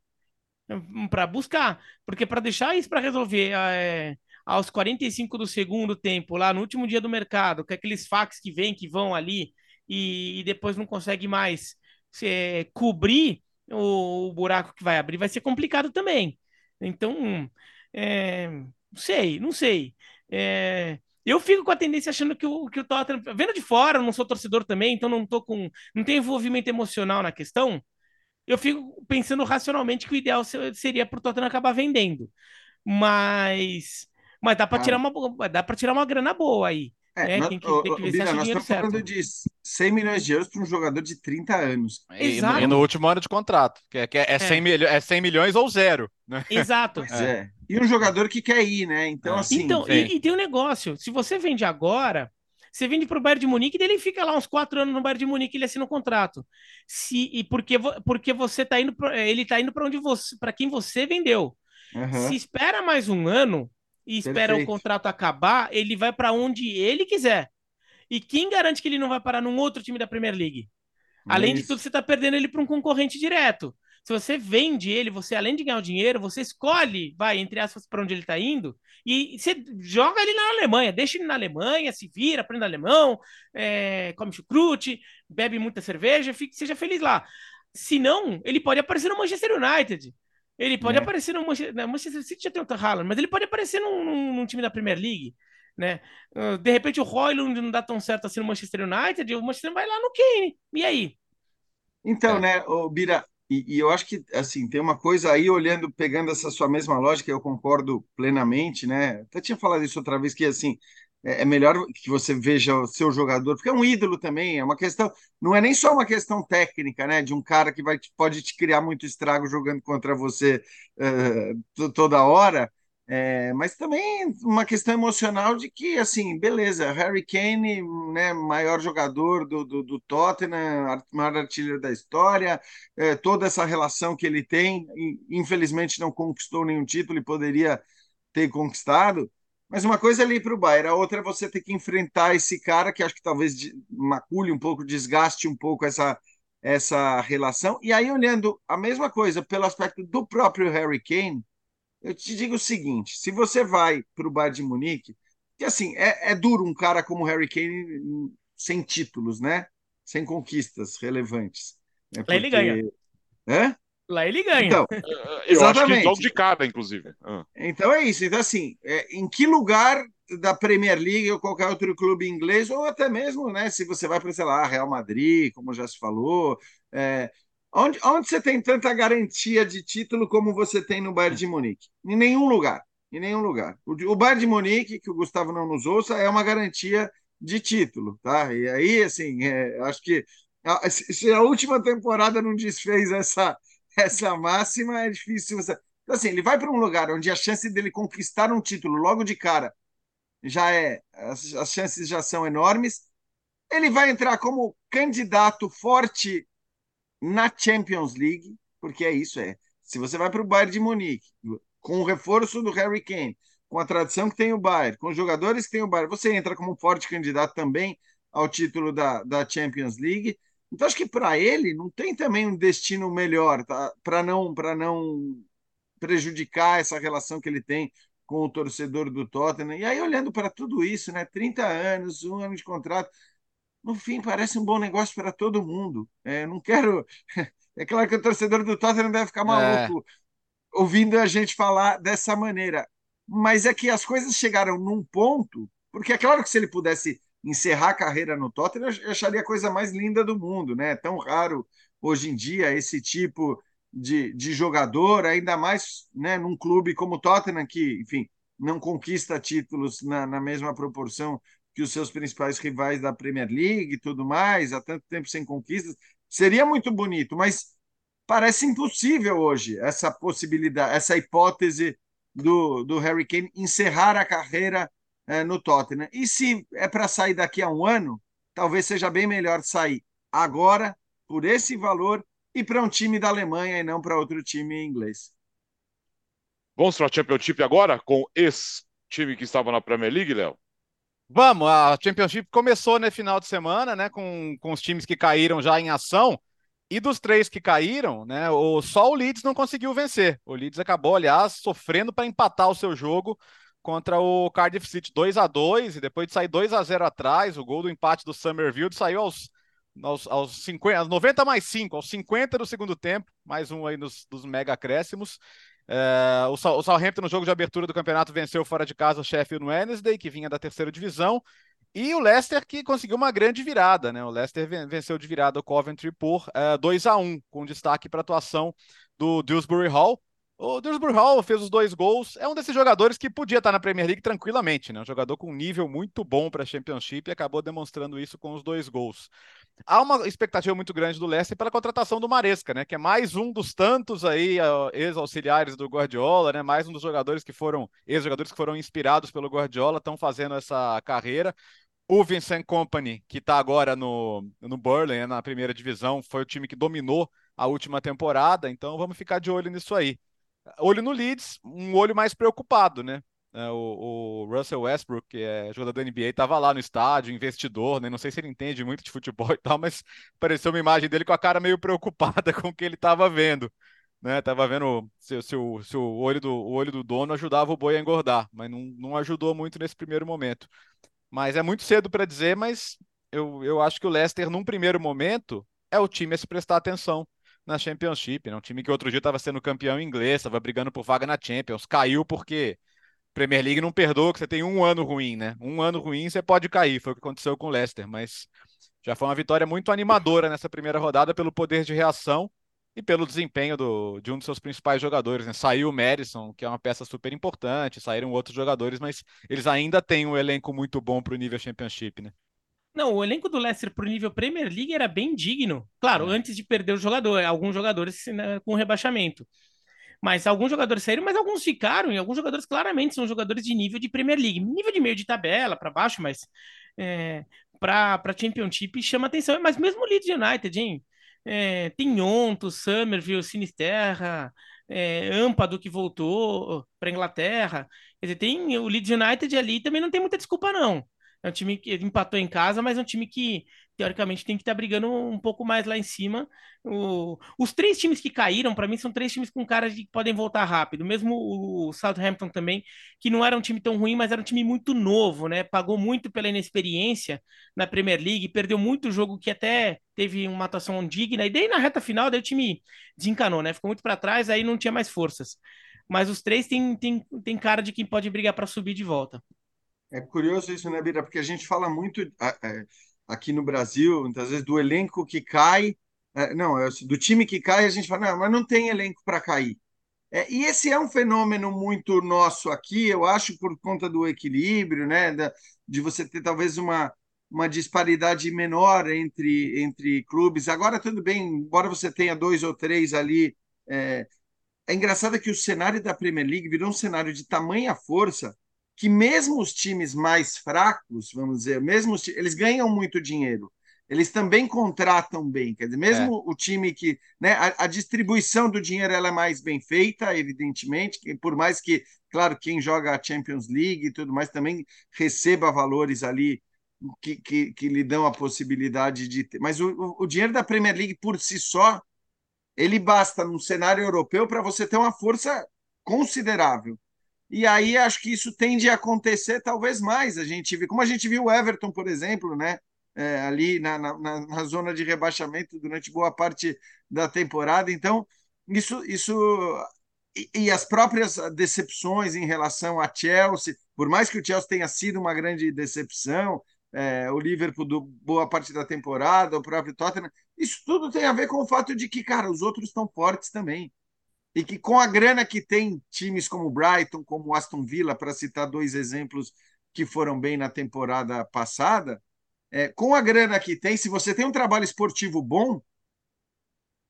Para buscar, porque para deixar isso para resolver é, aos 45 do segundo tempo, lá no último dia do mercado, com aqueles fax que vêm, que vão ali e, e depois não consegue mais se, cobrir o, o, buraco que vai abrir, vai ser complicado também. Então, é, não sei, não sei. É, eu fico com a tendência achando que o, que o Tottenham, vendo de fora, eu não sou torcedor também, então não tô com, não tenho envolvimento emocional na questão eu fico pensando racionalmente que o ideal seria para o Tottenham acabar vendendo. Mas, mas dá para tirar uma dá para tirar uma grana boa aí. É, né? tem que, tem que ver Bira, se nós estamos falando de 100 milhões de euros para um jogador de 30 anos. E, Exato. e no último ano de contrato, que é, que é, 100 é. Milho, é 100 milhões ou zero. Né? Exato. Pois é. é. E um jogador que quer ir, né? Então, é. assim. Então, e, e, tem um negócio: se você vende agora, você vende para o Bayern de Munique, e ele fica lá uns quatro anos no Bayern de Munique, ele assina o um contrato. Se, e porque, porque você tá indo pra, ele está indo para onde você, para quem você vendeu. Uhum. Se espera mais um ano e espera Perfeito. o contrato acabar, ele vai para onde ele quiser. E quem garante que ele não vai parar num outro time da Premier League? Além É de isso. tudo, você está perdendo ele para um concorrente direto. Se você vende ele, você além de ganhar o dinheiro, você escolhe, vai, entre aspas, para onde ele está indo, e você joga ele na Alemanha, deixa ele na Alemanha, se vira, aprende alemão, é, come chucrute, bebe muita cerveja, fique, seja feliz lá. Se não, ele pode aparecer no Manchester United. Ele pode É. aparecer no Manchester, no Manchester City já tem o Haaland, mas ele pode aparecer num, num- num time da Premier League, né? Uh, De repente o Royland não dá tão certo assim no Manchester United, o Manchester vai lá no Kane. E aí? Então, É. né, ô, Bira, e, e eu acho que, assim, tem uma coisa aí, olhando, pegando essa sua mesma lógica, eu concordo plenamente, né? Até tinha falado isso outra vez, que, assim, é, é melhor que você veja o seu jogador, porque é um ídolo também, é uma questão, não é nem só uma questão técnica, né, de um cara que vai, pode te criar muito estrago jogando contra você to- toda hora, é, mas também uma questão emocional de que, assim, beleza, Harry Kane, né, maior jogador do, do, do Tottenham, maior artilheiro da história, é, toda essa relação que ele tem, infelizmente não conquistou nenhum título e poderia ter conquistado, mas uma coisa é ir para o Bayern, a outra é você ter que enfrentar esse cara que acho que talvez macule um pouco, desgaste um pouco essa, essa relação, e aí olhando a mesma coisa pelo aspecto do próprio Harry Kane, eu te digo o seguinte: se você vai para o Bayern de Munique, que assim, é, é duro um cara como o Harry Kane sem títulos, né? Sem conquistas relevantes. né? Lá ele Porque- ganha. Hã? Lá ele ganha. Então, Eu acho que Exatamente. logo de cara, inclusive. Ah. então é isso. Então, assim, é, em que lugar da Premier League ou qualquer outro clube inglês, ou até mesmo, né, se você vai para, sei lá, Real Madrid, como já se falou, é, onde, onde você tem tanta garantia de título como você tem no Bayern de Munique? Em nenhum lugar. Em nenhum lugar. O, o Bayern de Munique, que o Gustavo não nos ouça, é uma garantia de título, tá? E aí, assim, é, acho que a- se a última temporada não desfez essa, essa máxima, é difícil você. Então, assim, ele vai para um lugar onde a chance dele conquistar um título logo de cara já é. As, as chances já são enormes. Ele vai entrar como candidato forte na Champions League, porque é isso, é. Se você vai para o Bayern de Munique, com o reforço do Harry Kane, com a tradição que tem o Bayern, com os jogadores que tem o Bayern, você entra como forte candidato também ao título da, da Champions League. Então, acho que para ele não tem também um destino melhor, tá? Para não, para não prejudicar essa relação que ele tem com o torcedor do Tottenham. E aí, olhando para tudo isso, né? 30 anos, um ano de contrato, no fim parece um bom negócio para todo mundo. É, não quero. É claro que o torcedor do Tottenham deve ficar maluco ouvindo a gente falar dessa maneira. Mas é que as coisas chegaram num ponto, porque é claro que se ele pudesse encerrar a carreira no Tottenham, eu acharia a coisa mais linda do mundo, né? É tão raro hoje em dia esse tipo de, de jogador, ainda mais né, num clube como o Tottenham, que, enfim, não conquista títulos na, na mesma proporção que os seus principais rivais da Premier League e tudo mais, há tanto tempo sem conquistas. Seria muito bonito, mas parece impossível hoje essa possibilidade, essa hipótese do, do Harry Kane encerrar a carreira eh, no Tottenham. E se é para sair daqui a um ano, talvez seja bem melhor sair agora, por esse valor, e para um time da Alemanha e não para outro time inglês. Vamos para a Championship agora com esse time que estava na Premier League, Léo? Vamos, a Championship começou no final de semana, né, com, com os times que caíram já em ação. E dos três que caíram, né, o, só o Leeds não conseguiu vencer. O Leeds acabou, aliás, sofrendo para empatar o seu jogo contra o Cardiff City 2 a 2 e depois de sair 2 a 0 atrás, o gol do empate do Summerville saiu aos, aos, aos 50, aos 90 mais 5, aos 50 do segundo tempo, mais um aí nos, dos mega acréscimos. É, o, o Southampton no jogo de abertura do campeonato venceu fora de casa o Sheffield Wednesday, que vinha da terceira divisão, e o Leicester que conseguiu uma grande virada, né? O Leicester venceu de virada o Coventry por uh, 2 a 1 com destaque para a atuação do Dewsbury Hall. O Dewsbury Hall fez os dois gols, é um desses jogadores que podia estar na Premier League tranquilamente, né? Um jogador com um nível muito bom para a Championship e acabou demonstrando isso com os dois gols. Há uma expectativa muito grande do Leicester pela contratação do Maresca, né? Que é mais um dos tantos aí ex-auxiliares do Guardiola, né? Mais um dos jogadores que foram ex-jogadores que foram inspirados pelo Guardiola, estão fazendo essa carreira. O Vincent Company, que está agora no, no Burley, né, na primeira divisão, foi o time que dominou a última temporada, então vamos ficar de olho nisso aí. Olho no Leeds, um olho mais preocupado, né? É, o, o, Russell Westbrook, que é jogador da NBA, estava lá no estádio, investidor, né? Não sei se ele entende muito de futebol e tal, mas apareceu uma imagem dele com a cara meio preocupada com o que ele estava vendo. Né? Vendo se, se, o, se o, olho do, o olho do dono ajudava o boi a engordar, mas não, não ajudou muito nesse primeiro momento. Mas é muito cedo para dizer, mas eu, eu acho que o Leicester, num primeiro momento, é o time a se prestar atenção na Championship. Né? Um time que outro dia estava sendo campeão inglês, estava brigando por vaga na Champions, caiu porque Premier League não perdoa que você tem um ano ruim, né? Um ano ruim você pode cair, foi o que aconteceu com o Leicester, mas já foi uma vitória muito animadora nessa primeira rodada pelo poder de reação e pelo desempenho do, de um dos seus principais jogadores. Né? Saiu o Madison, que é uma peça super importante, saíram outros jogadores, mas eles ainda têm um elenco muito bom para o nível Championship, né? Não, o elenco do Leicester para o nível Premier League era bem digno. Claro, é. antes de perder o jogador, alguns jogadores né, com rebaixamento. Mas alguns jogadores saíram, mas alguns ficaram, e alguns jogadores claramente são jogadores de nível de Premier League. Nível de meio de tabela, para baixo, mas é, para Championship chama atenção. Mas mesmo o Leeds United, hein? É, tem Onto, Somerville, Sinisterra, é, Ampado que voltou para Inglaterra. Quer dizer, tem o Leeds United ali também não tem muita desculpa, não. É um time que empatou em casa, mas é um time que, teoricamente, tem que estar tá brigando um pouco mais lá em cima. O... Os três times que caíram, para mim, são três times com cara de que podem voltar rápido. Mesmo o Southampton também, que não era um time tão ruim, mas era um time muito novo, né? Pagou muito pela inexperiência na Premier League, perdeu muito jogo que até teve uma atuação digna. E daí na reta final, daí o time desencanou, né? Ficou muito para trás, aí não tinha mais forças. Mas os três têm, têm, têm cara de quem pode brigar para subir de volta. É curioso isso, né, Bira? Porque a gente fala muito é, aqui no Brasil, muitas vezes, do elenco que cai. É, não, é, do time que cai, a gente fala, não, mas não tem elenco para cair. É, e esse é um fenômeno muito nosso aqui, eu acho, por conta do equilíbrio, né? Da, de você ter talvez uma, uma disparidade menor entre, entre clubes. Agora, tudo bem, embora você tenha dois ou três ali. É, é engraçado que o cenário da Premier League virou um cenário de tamanha força que mesmo os times mais fracos, vamos dizer, mesmo os, eles ganham muito dinheiro. Eles também contratam bem, quer dizer, mesmo é. o time que, né, a, a, distribuição do dinheiro ela é mais bem feita, evidentemente, que, por mais que, claro, quem joga a Champions League e tudo mais também receba valores ali que, que, que lhe dão a possibilidade de ter. Mas o, o dinheiro da Premier League por si só, ele basta num cenário europeu para você ter uma força considerável. E aí acho que isso tende a acontecer talvez mais. A gente vê, como a gente viu o Everton, por exemplo, né? É, ali na, na, na, zona de rebaixamento durante boa parte da temporada. Então, isso, isso e, e, as próprias decepções em relação a Chelsea, por mais que o Chelsea tenha sido uma grande decepção, é, o Liverpool do boa parte da temporada, o próprio Tottenham, isso tudo tem a ver com o fato de que, cara, os outros estão fortes também e que com a grana que tem times como Brighton, como Aston Villa, para citar dois exemplos que foram bem na temporada passada, é, com a grana que tem, se você tem um trabalho esportivo bom,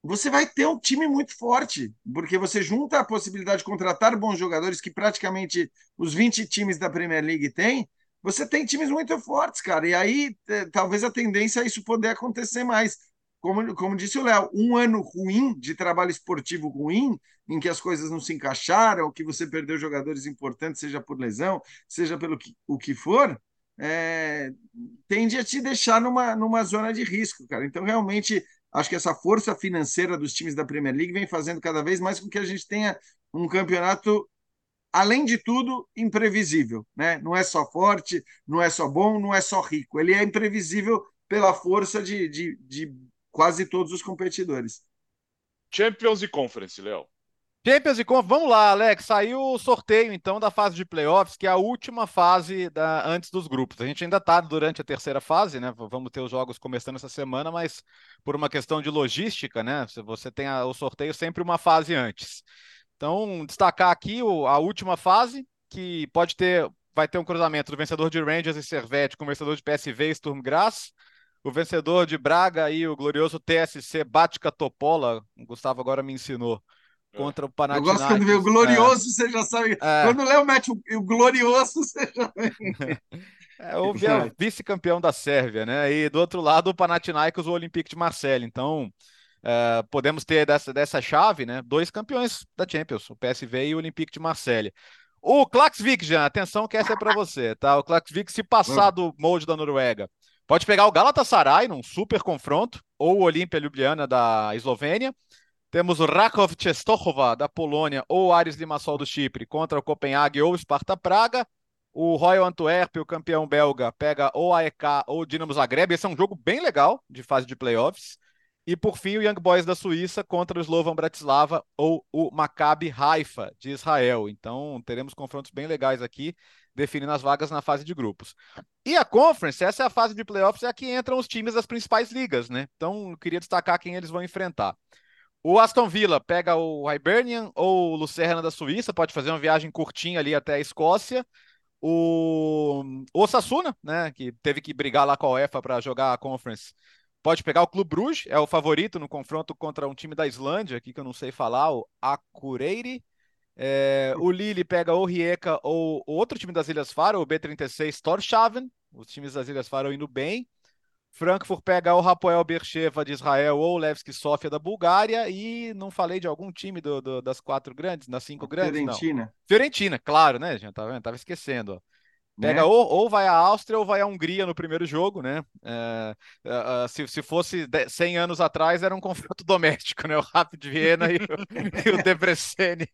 você vai ter um time muito forte, porque você junta a possibilidade de contratar bons jogadores, que praticamente os 20 times da Premier League têm, você tem times muito fortes, cara. E aí, é, talvez a tendência é isso poder acontecer mais como, como disse o Léo, um ano ruim de trabalho esportivo ruim, em que as coisas não se encaixaram, que você perdeu jogadores importantes, seja por lesão, seja pelo que, o que for, é, tende a te deixar numa, numa zona de risco, cara. Então, realmente, acho que essa força financeira dos times da Premier League vem fazendo cada vez mais com que a gente tenha um campeonato, além de tudo, imprevisível. Né? Não é só forte, não é só bom, não é só rico. Ele é imprevisível pela força de, de, de quase todos os competidores. Champions e Conference, Léo. Champions e Conference, vamos lá, Alex. Saiu o sorteio então da fase de playoffs, que é a última fase da, antes dos grupos. A gente ainda está durante a terceira fase, né? Vamos ter os jogos começando essa semana, mas por uma questão de logística, né? Você tem a, o sorteio sempre uma fase antes. Então, destacar aqui o, a última fase, que pode ter, vai ter um cruzamento do vencedor de Rangers e Servette com o vencedor de PSV e Sturm Graz o vencedor de Braga e o glorioso TSC Batica Topola, o Gustavo agora me ensinou, é. contra o Panathinaikos. Eu gosto quando vê o glorioso, é. você já sabe. É. Quando o Léo mete o, o glorioso, você já é, o vice-campeão da Sérvia, né? E do outro lado, o Panathinaikos, o Olympique de Marseille. Então, é, podemos ter dessa, dessa chave, né? Dois campeões da Champions, o PSV e o Olympique de Marseille. O Klaxvik, Jean, atenção que essa é para você, tá? O Klaxvik, se passar do molde da Noruega, pode pegar o Galatasaray num super confronto, ou o Olimpia Ljubljana da Eslovênia. Temos o Rakov Czestochowa da Polônia, ou o Ares Limassol do Chipre contra o Copenhague ou o Sparta Praga. O Royal Antwerp, o campeão belga, pega ou a EK ou o Dinamo Zagreb. Esse é um jogo bem legal de fase de playoffs. E por fim, o Young Boys da Suíça contra o Slovan Bratislava ou o Maccabi Haifa de Israel. Então, teremos confrontos bem legais aqui, definindo as vagas na fase de grupos. E a Conference, essa é a fase de playoffs, é a que entram os times das principais ligas, né? Então, eu queria destacar quem eles vão enfrentar. O Aston Villa pega o Hibernian ou o Lucerna da Suíça, pode fazer uma viagem curtinha ali até a Escócia. O, Osasuna, né, que teve que brigar lá com a UEFA para jogar a Conference, Pode pegar o Clube Bruges, é o favorito no confronto contra um time da Islândia, aqui que eu não sei falar, o Akureyri. É, o Lille pega ou Rijeka ou outro time das Ilhas Faro, o B36 Torshavn. Os times das Ilhas Faro indo bem. Frankfurt pega o Rapoel Beersheva de Israel ou o Levski Sofia da Bulgária. E não falei de algum time do, do, das quatro grandes, das cinco grandes? Fiorentina. Não. Fiorentina, claro, né, gente? Tá vendo? Tava esquecendo. Ó. Pega né? ou, ou vai à Áustria ou vai à Hungria no primeiro jogo, né? É, uh, se, se fosse 100 anos atrás, era um confronto doméstico, né? O Rapid de Viena e, o, e o Debreceni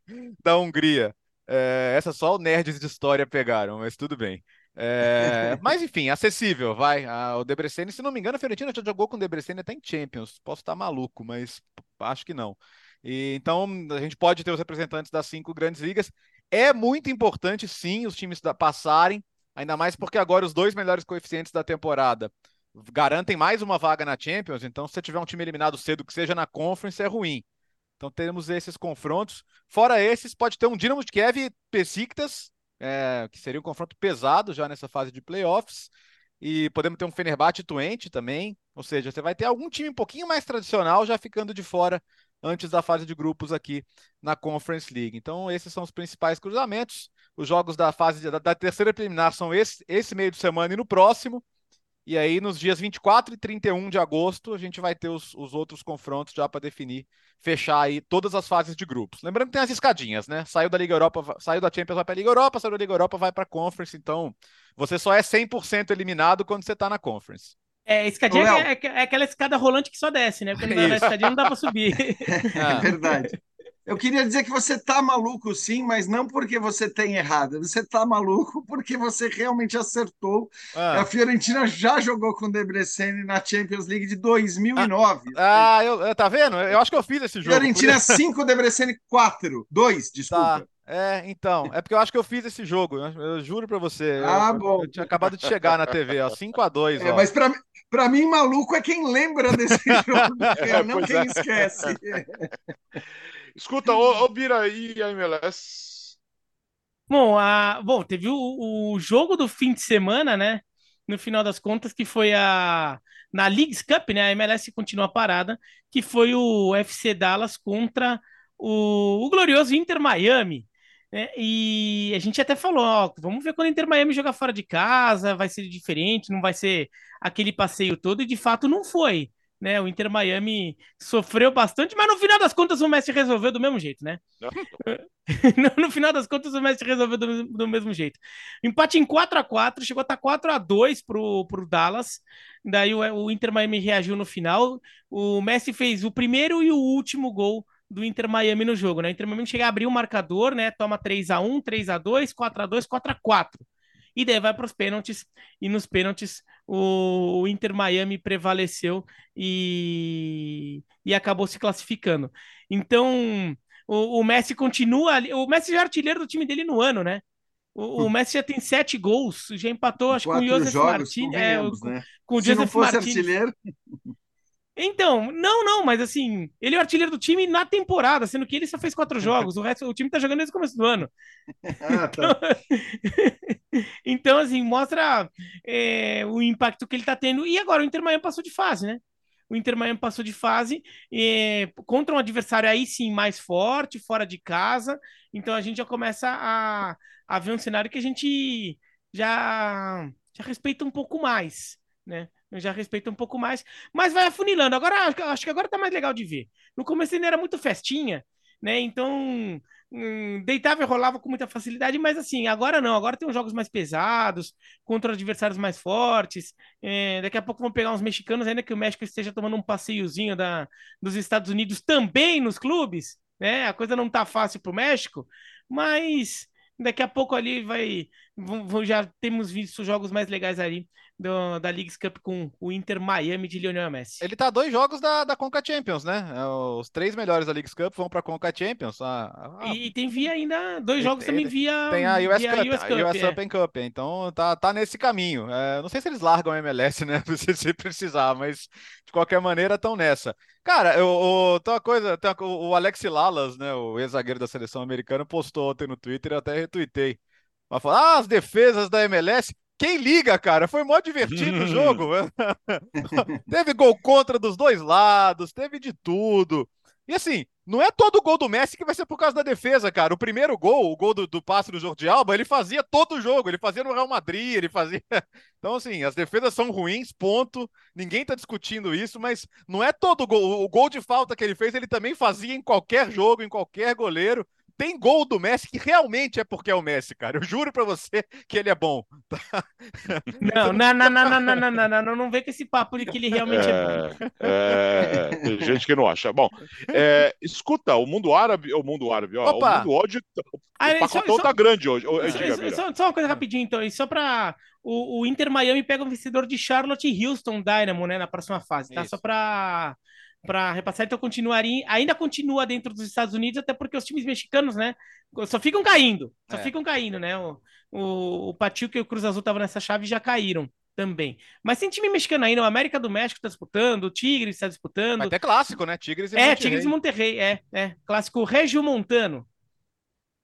da Hungria. É, essa só o nerds de história pegaram, mas tudo bem. É, mas enfim, acessível, vai. Ah, o Debreceni, se não me engano, a Fiorentina já jogou com o Debreceni até em Champions. Posso estar maluco, mas acho que não. E, então a gente pode ter os representantes das cinco grandes ligas. É muito importante, sim, os times da, passarem Ainda mais porque agora os dois melhores coeficientes da temporada garantem mais uma vaga na Champions. Então, se você tiver um time eliminado cedo, que seja na Conference, é ruim. Então, teremos esses confrontos. Fora esses, pode ter um Dinamo de Kiev e Besiktas, é, que seria um confronto pesado já nessa fase de playoffs. E podemos ter um Fenerbahçe Twente também. Ou seja, você vai ter algum time um pouquinho mais tradicional já ficando de fora antes da fase de grupos aqui na Conference League. Então, esses são os principais cruzamentos. Os jogos da fase de, da, da, terceira preliminar são esse, esse meio de semana e no próximo. E aí, nos dias 24 e 31 de agosto, a gente vai ter os, os outros confrontos já para definir, fechar aí todas as fases de grupos. Lembrando que tem as escadinhas, né? Saiu da Liga Europa, saiu da Champions, vai para a Liga Europa, saiu da Liga Europa, vai para a Conference. Então, você só é 100% eliminado quando você está na Conference. É, escadinha é, é, é, aquela escada rolante que só desce, né? Porque na escadinha não dá para subir. É verdade. Eu queria dizer que você tá maluco, sim, mas não porque você tem errado. Você tá maluco porque você realmente acertou. Ah. A Fiorentina já jogou com o Debreceni na Champions League de 2009. Ah, ah eu, tá vendo? Eu acho que eu fiz esse jogo. Fiorentina 5, Debreceni 4. 2, desculpa. Tá. É, então, é porque eu acho que eu fiz esse jogo, eu, eu juro pra você. Ah, eu, bom. Eu, tinha acabado de chegar na TV, ó, 5x2. É, mas pra, pra mim, maluco é quem lembra desse jogo, é, não quem é. esquece. Escuta, ô, ô Bira, e a MLS? Bom, a, bom teve o, o jogo do fim de semana, né? No final das contas, que foi a na Leagues Cup, né? A MLS continua parada, que foi o FC Dallas contra o, o glorioso Inter Miami. Né? E a gente até falou, ó, vamos ver quando o Inter Miami jogar fora de casa, vai ser diferente, não vai ser aquele passeio todo, e de fato não foi né? O Inter Miami sofreu bastante, mas no final das contas o Messi resolveu do mesmo jeito, né? no final das contas o Messi resolveu do, do mesmo jeito. Empate em 4 a 4 chegou a estar 4 a 2 pro, pro Dallas. Daí o, o Inter Miami reagiu no final. O Messi fez o primeiro e o último gol do Inter Miami no jogo, né? O Inter Miami chega a abrir o marcador, né? Toma 3 a 1, 3 a 2, 4 a 2, 4 a 4 e daí vai para os pênaltis, e nos pênaltis o, Inter Miami prevaleceu e, e acabou se classificando. Então, o, o Messi continua ali, o Messi já é artilheiro do time dele no ano, né? O, o, Messi já tem sete gols, já empatou, acho que com o Joseph Martins. É, né? com o Se Joseph não fosse Martins. artilheiro. Então, não, não, mas assim, ele é o artilheiro do time na temporada, sendo que ele só fez quatro jogos, o resto, o time tá jogando desde o começo do ano. Ah, tá. então, assim, mostra é, o impacto que ele tá tendo. E agora o Inter Miami passou de fase, né? O Inter Miami passou de fase é, contra um adversário aí sim mais forte, fora de casa. Então a gente já começa a, a ver um cenário que a gente já, já respeita um pouco mais, né? Eu já respeito um pouco mais, mas vai afunilando. Agora, acho que agora tá mais legal de ver. No começo ele era muito festinha, né? Então, hum, deitava e rolava com muita facilidade, mas assim, agora não, agora tem uns jogos mais pesados, contra adversários mais fortes. É, daqui a pouco vão pegar uns mexicanos, ainda que o México esteja tomando um passeiozinho da, dos Estados Unidos também nos clubes, né? A coisa não tá fácil pro México, mas daqui a pouco ali vai. Já temos visto jogos mais legais ali do, da Leagues Cup com o Inter Miami de Lionel Messi. Ele tá a dois jogos da, da Conca Champions, né? É, os três melhores da Leagues Cup vão pra Conca Champions. Ah, ah, e, e, tem via ainda, dois jogos também via. Tem a US, Cup, US, Cup, a US é. Open Cup, então tá, tá nesse caminho. É, não sei se eles largam a MLS, né? Se, se precisar, mas de qualquer maneira estão nessa. Cara, eu, eu, tem uma coisa, tem uma, o Alex Lalas, né, o ex-zagueiro da seleção americana, postou ontem no Twitter, eu até retuitei. Mas falou, ah, as defesas da MLS. Quem liga, cara? Foi mó divertido o jogo. teve gol contra dos dois lados, teve de tudo. E assim, não é todo gol do Messi que vai ser por causa da defesa, cara. O primeiro gol, o gol do, do passe do Jordi Alba, ele fazia todo o jogo. Ele fazia no Real Madrid, ele fazia. Então, assim, as defesas são ruins, ponto. Ninguém tá discutindo isso, mas não é todo gol. O gol de falta que ele fez, ele também fazia em qualquer jogo, em qualquer goleiro tem gol do Messi que realmente é porque é o Messi, cara. Eu juro pra você que ele é bom. Tá? Não, não, não, não, não, não, não, não, não, não vem com esse papo de que ele realmente é, é bom. É, tem gente que não acha. Bom, é, escuta, o mundo árabe, o mundo árabe, ó, Opa. o mundo hoje, o ah, pacotão só, tá grande hoje. Só, só, só, uma coisa rapidinho, então, e só pra... O, o Inter Miami pega o vencedor de Charlotte e Houston Dynamo, né, na próxima fase, tá? Isso. Só pra para repassar, então continuaria, ainda continua dentro dos Estados Unidos, até porque os times mexicanos, né, só ficam caindo, só é. ficam caindo, né? O, o, o Pachuca e o Cruz Azul estavam nessa chave e já caíram também. Mas tem time mexicano ainda, o América do México está disputando, o Tigres está disputando. Até clássico, né? Tigres e É, Monterrey. Tigres e Monterrey, é, é. Clássico Regio Montano.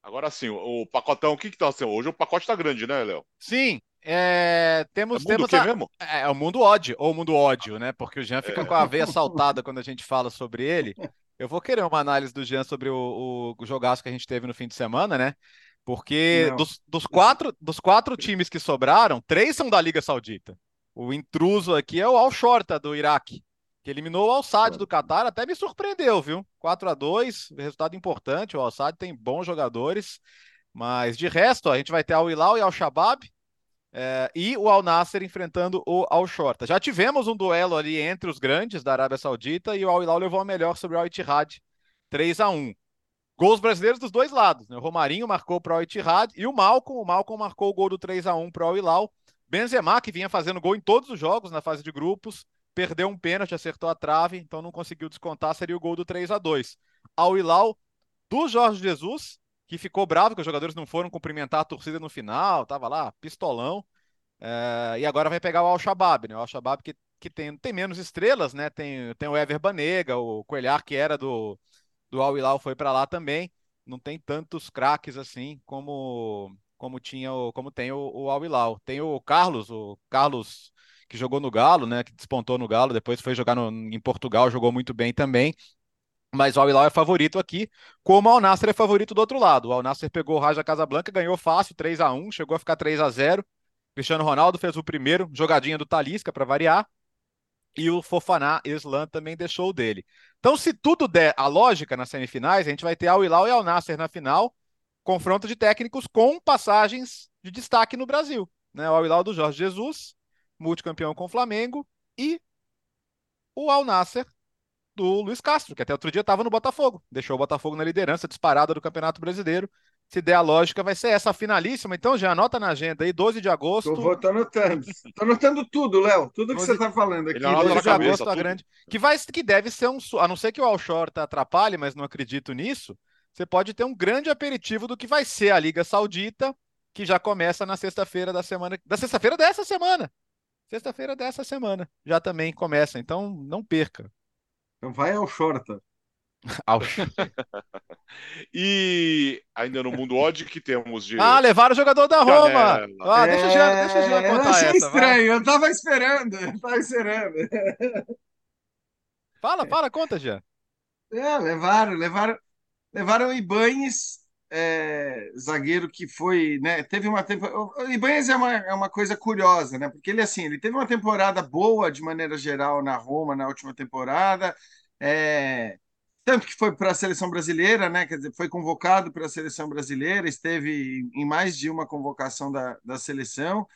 Agora sim, o, pacotão, o que que tá assim? Hoje o pacote tá grande, né, Léo? Sim, é, temos, é temos a... mesmo? É, é, o mundo ódio, ou o mundo ódio, né? Porque o Jean fica é. com a veia saltada quando a gente fala sobre ele. Eu vou querer uma análise do Jean sobre o, o, jogaço que a gente teve no fim de semana, né? Porque dos, dos, quatro, dos quatro times que sobraram, três são da Liga Saudita. O intruso aqui é o Al-Shorta, do Iraque, que eliminou o Al-Sadd do Qatar. Até me surpreendeu, viu? 4 a 2 resultado importante. O Al-Sadd tem bons jogadores. Mas de resto, ó, a gente vai ter Al Hilal e Al Shabab, é, e o Al Nasser enfrentando o Al Shorta. Já tivemos um duelo ali entre os grandes da Arábia Saudita e o Al Hilal levou a melhor sobre o Al Ittihad 3 a 1. Gols brasileiros dos dois lados. Né? O Romarinho marcou para o Al Ittihad e o Malcom, o Malcom marcou o gol do 3 a 1 para o Al Hilal. Benzema, que vinha fazendo gol em todos os jogos na fase de grupos, perdeu um pênalti, acertou a trave, então não conseguiu descontar, seria o gol do 3 a 2. Al Hilal do Jorge Jesus, que ficou bravo que os jogadores não foram cumprimentar a torcida no final, tava lá, pistolão. É, e agora vai pegar o Al-Shabaab, né? O Al-Shabaab que, que tem, tem menos estrelas, né? Tem, tem o Ever Banega, o Coelhar, que era do, do Al Hilal, foi para lá também. Não tem tantos craques assim como como tinha o, como tem o, o Al Hilal. Tem o Carlos, o Carlos que jogou no Galo, né? Que despontou no Galo, depois foi jogar no, em Portugal, jogou muito bem também. Mas o Al-Hilal é favorito aqui, como o Al-Nassr é favorito do outro lado. O Al-Nassr pegou o Raja Casablanca, ganhou fácil, 3 a 1 chegou a ficar 3 a 0 Cristiano Ronaldo fez o primeiro, jogadinha do Talisca para variar. E o Fofaná Islam também deixou o dele. Então, se tudo der a lógica nas semifinais, a gente vai ter Al-Hilal e Al-Nassr na final, confronto de técnicos com passagens de destaque no Brasil. Né? O Al-Hilal do Jorge Jesus, multicampeão com o Flamengo, e o Al-Nassr do Luiz Castro, que até outro dia estava no Botafogo. Deixou o Botafogo na liderança disparada do Campeonato Brasileiro. Se der a lógica, vai ser essa finalíssima. Então já anota na agenda aí, 12 de agosto. Tô, tô anotando. Tô anotando tudo, Léo. Tudo que 12... você está falando aqui. 12 de cabeça, agosto, a grande. Que, vai, que deve ser um. A não ser que o Alshore atrapalhe, mas não acredito nisso. Você pode ter um grande aperitivo do que vai ser a Liga Saudita, que já começa na sexta-feira da semana. Da sexta-feira dessa semana. Sexta-feira dessa semana. Já também começa. Então não perca. Então vai ao Shorta. Ao... e ainda no mundo odd que temos de. Ah, levaram o jogador da Roma! Ah, deixa o Jean, deixa o Jean contar eu achei essa, estranho, vai. eu tava esperando, eu tava esperando. Fala, fala, conta, Jean. É, levaram, levaram, levaram o Ibanes, é, zagueiro que foi, né, teve uma temporada, o Ibanes é uma, é uma coisa curiosa, né, porque ele, assim, ele teve uma temporada boa de maneira geral na Roma na última temporada, é, tanto que foi para a seleção brasileira, né? Quer dizer, foi convocado para a seleção brasileira, esteve em mais de uma convocação da, da seleção,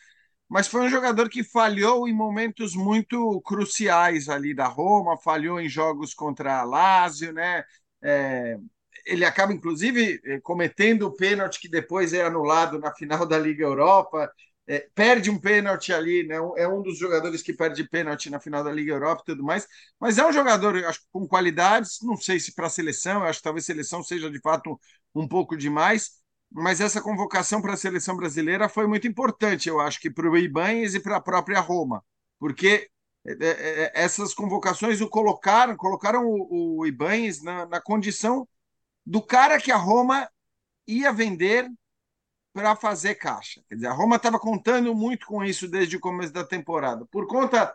mas foi um jogador que falhou em momentos muito cruciais ali da Roma, falhou em jogos contra a Lazio, né? É, ele acaba, inclusive, cometendo o pênalti que depois é anulado na final da Liga Europa. É, perde um pênalti ali, né? é um dos jogadores que perde pênalti na final da Liga Europa e tudo mais, mas é um jogador acho, com qualidades, não sei se para a seleção, acho que talvez seleção seja de fato um, um pouco demais, mas essa convocação para a seleção brasileira foi muito importante, eu acho que para o Ibanez e para a própria Roma, porque é, é, é, essas convocações o colocaram, colocaram o, o Ibanez na, na condição do cara que a Roma ia vender para fazer caixa. Quer dizer, a Roma estava contando muito com isso desde o começo da temporada. Por conta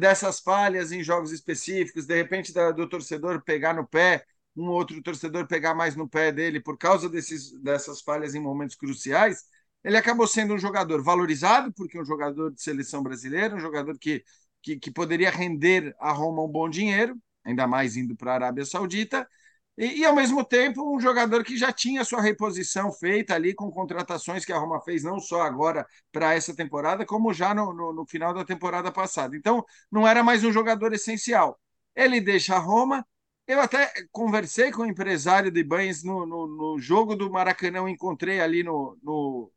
dessas falhas em jogos específicos, de repente da, do torcedor pegar no pé, um outro torcedor pegar mais no pé dele por causa desses, dessas falhas em momentos cruciais, ele acabou sendo um jogador valorizado, porque é um jogador de seleção brasileira, um jogador que, que, que poderia render a Roma um bom dinheiro, ainda mais indo para a Arábia Saudita, e, e, ao mesmo tempo, um jogador que já tinha sua reposição feita ali com contratações que a Roma fez, não só agora para essa temporada, como já no, no, no, final da temporada passada. Então, não era mais um jogador essencial. Ele deixa a Roma. Eu até conversei com o empresário de Banes no, no, no jogo do Maracanã, eu encontrei ali no, no,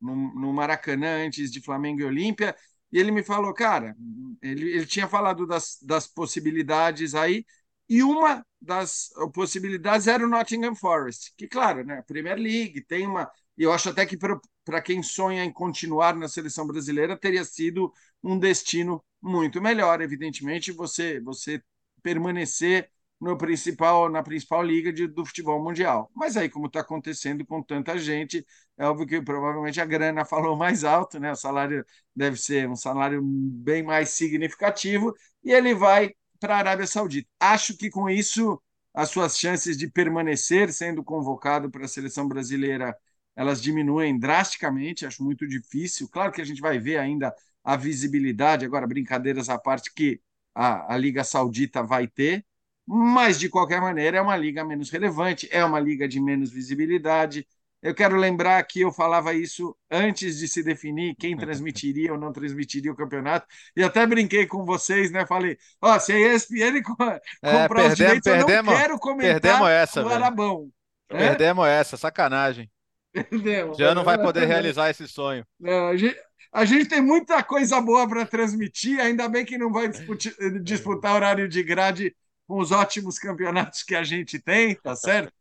no, Maracanã antes de Flamengo e Olímpia, e ele me falou, cara, ele, ele tinha falado das, das possibilidades aí, e uma das possibilidades era o Nottingham Forest, que, claro, né, Premier League tem uma. Eu acho até que para quem sonha em continuar na seleção brasileira teria sido um destino muito melhor, evidentemente, você, você permanecer no principal, na principal liga de, do futebol mundial. Mas aí, como está acontecendo com tanta gente, é óbvio que provavelmente a grana falou mais alto, né? O salário deve ser um salário bem mais significativo, e ele vai para a Arábia Saudita. Acho que com isso as suas chances de permanecer sendo convocado para a seleção brasileira elas diminuem drasticamente, acho muito difícil. Claro que a gente vai ver ainda a visibilidade, agora brincadeiras à parte que a, a Liga Saudita vai ter, mas de qualquer maneira é uma liga menos relevante, é uma liga de menos visibilidade, eu quero lembrar que eu falava isso antes de se definir quem transmitiria ou não transmitiria o campeonato. E até brinquei com vocês, né? Falei, ó, oh, se a ESPN comprar é, perdemos, os direitos, perdemos, eu não quero comentar perdemos essa, o Arabão. É? Perdemos essa, sacanagem. Perdemos. Já não vai poder realizar esse sonho. Não, a gente, a gente tem muita coisa boa para transmitir, ainda bem que não vai disputar, disputar horário de grade com os ótimos campeonatos que a gente tem, tá certo?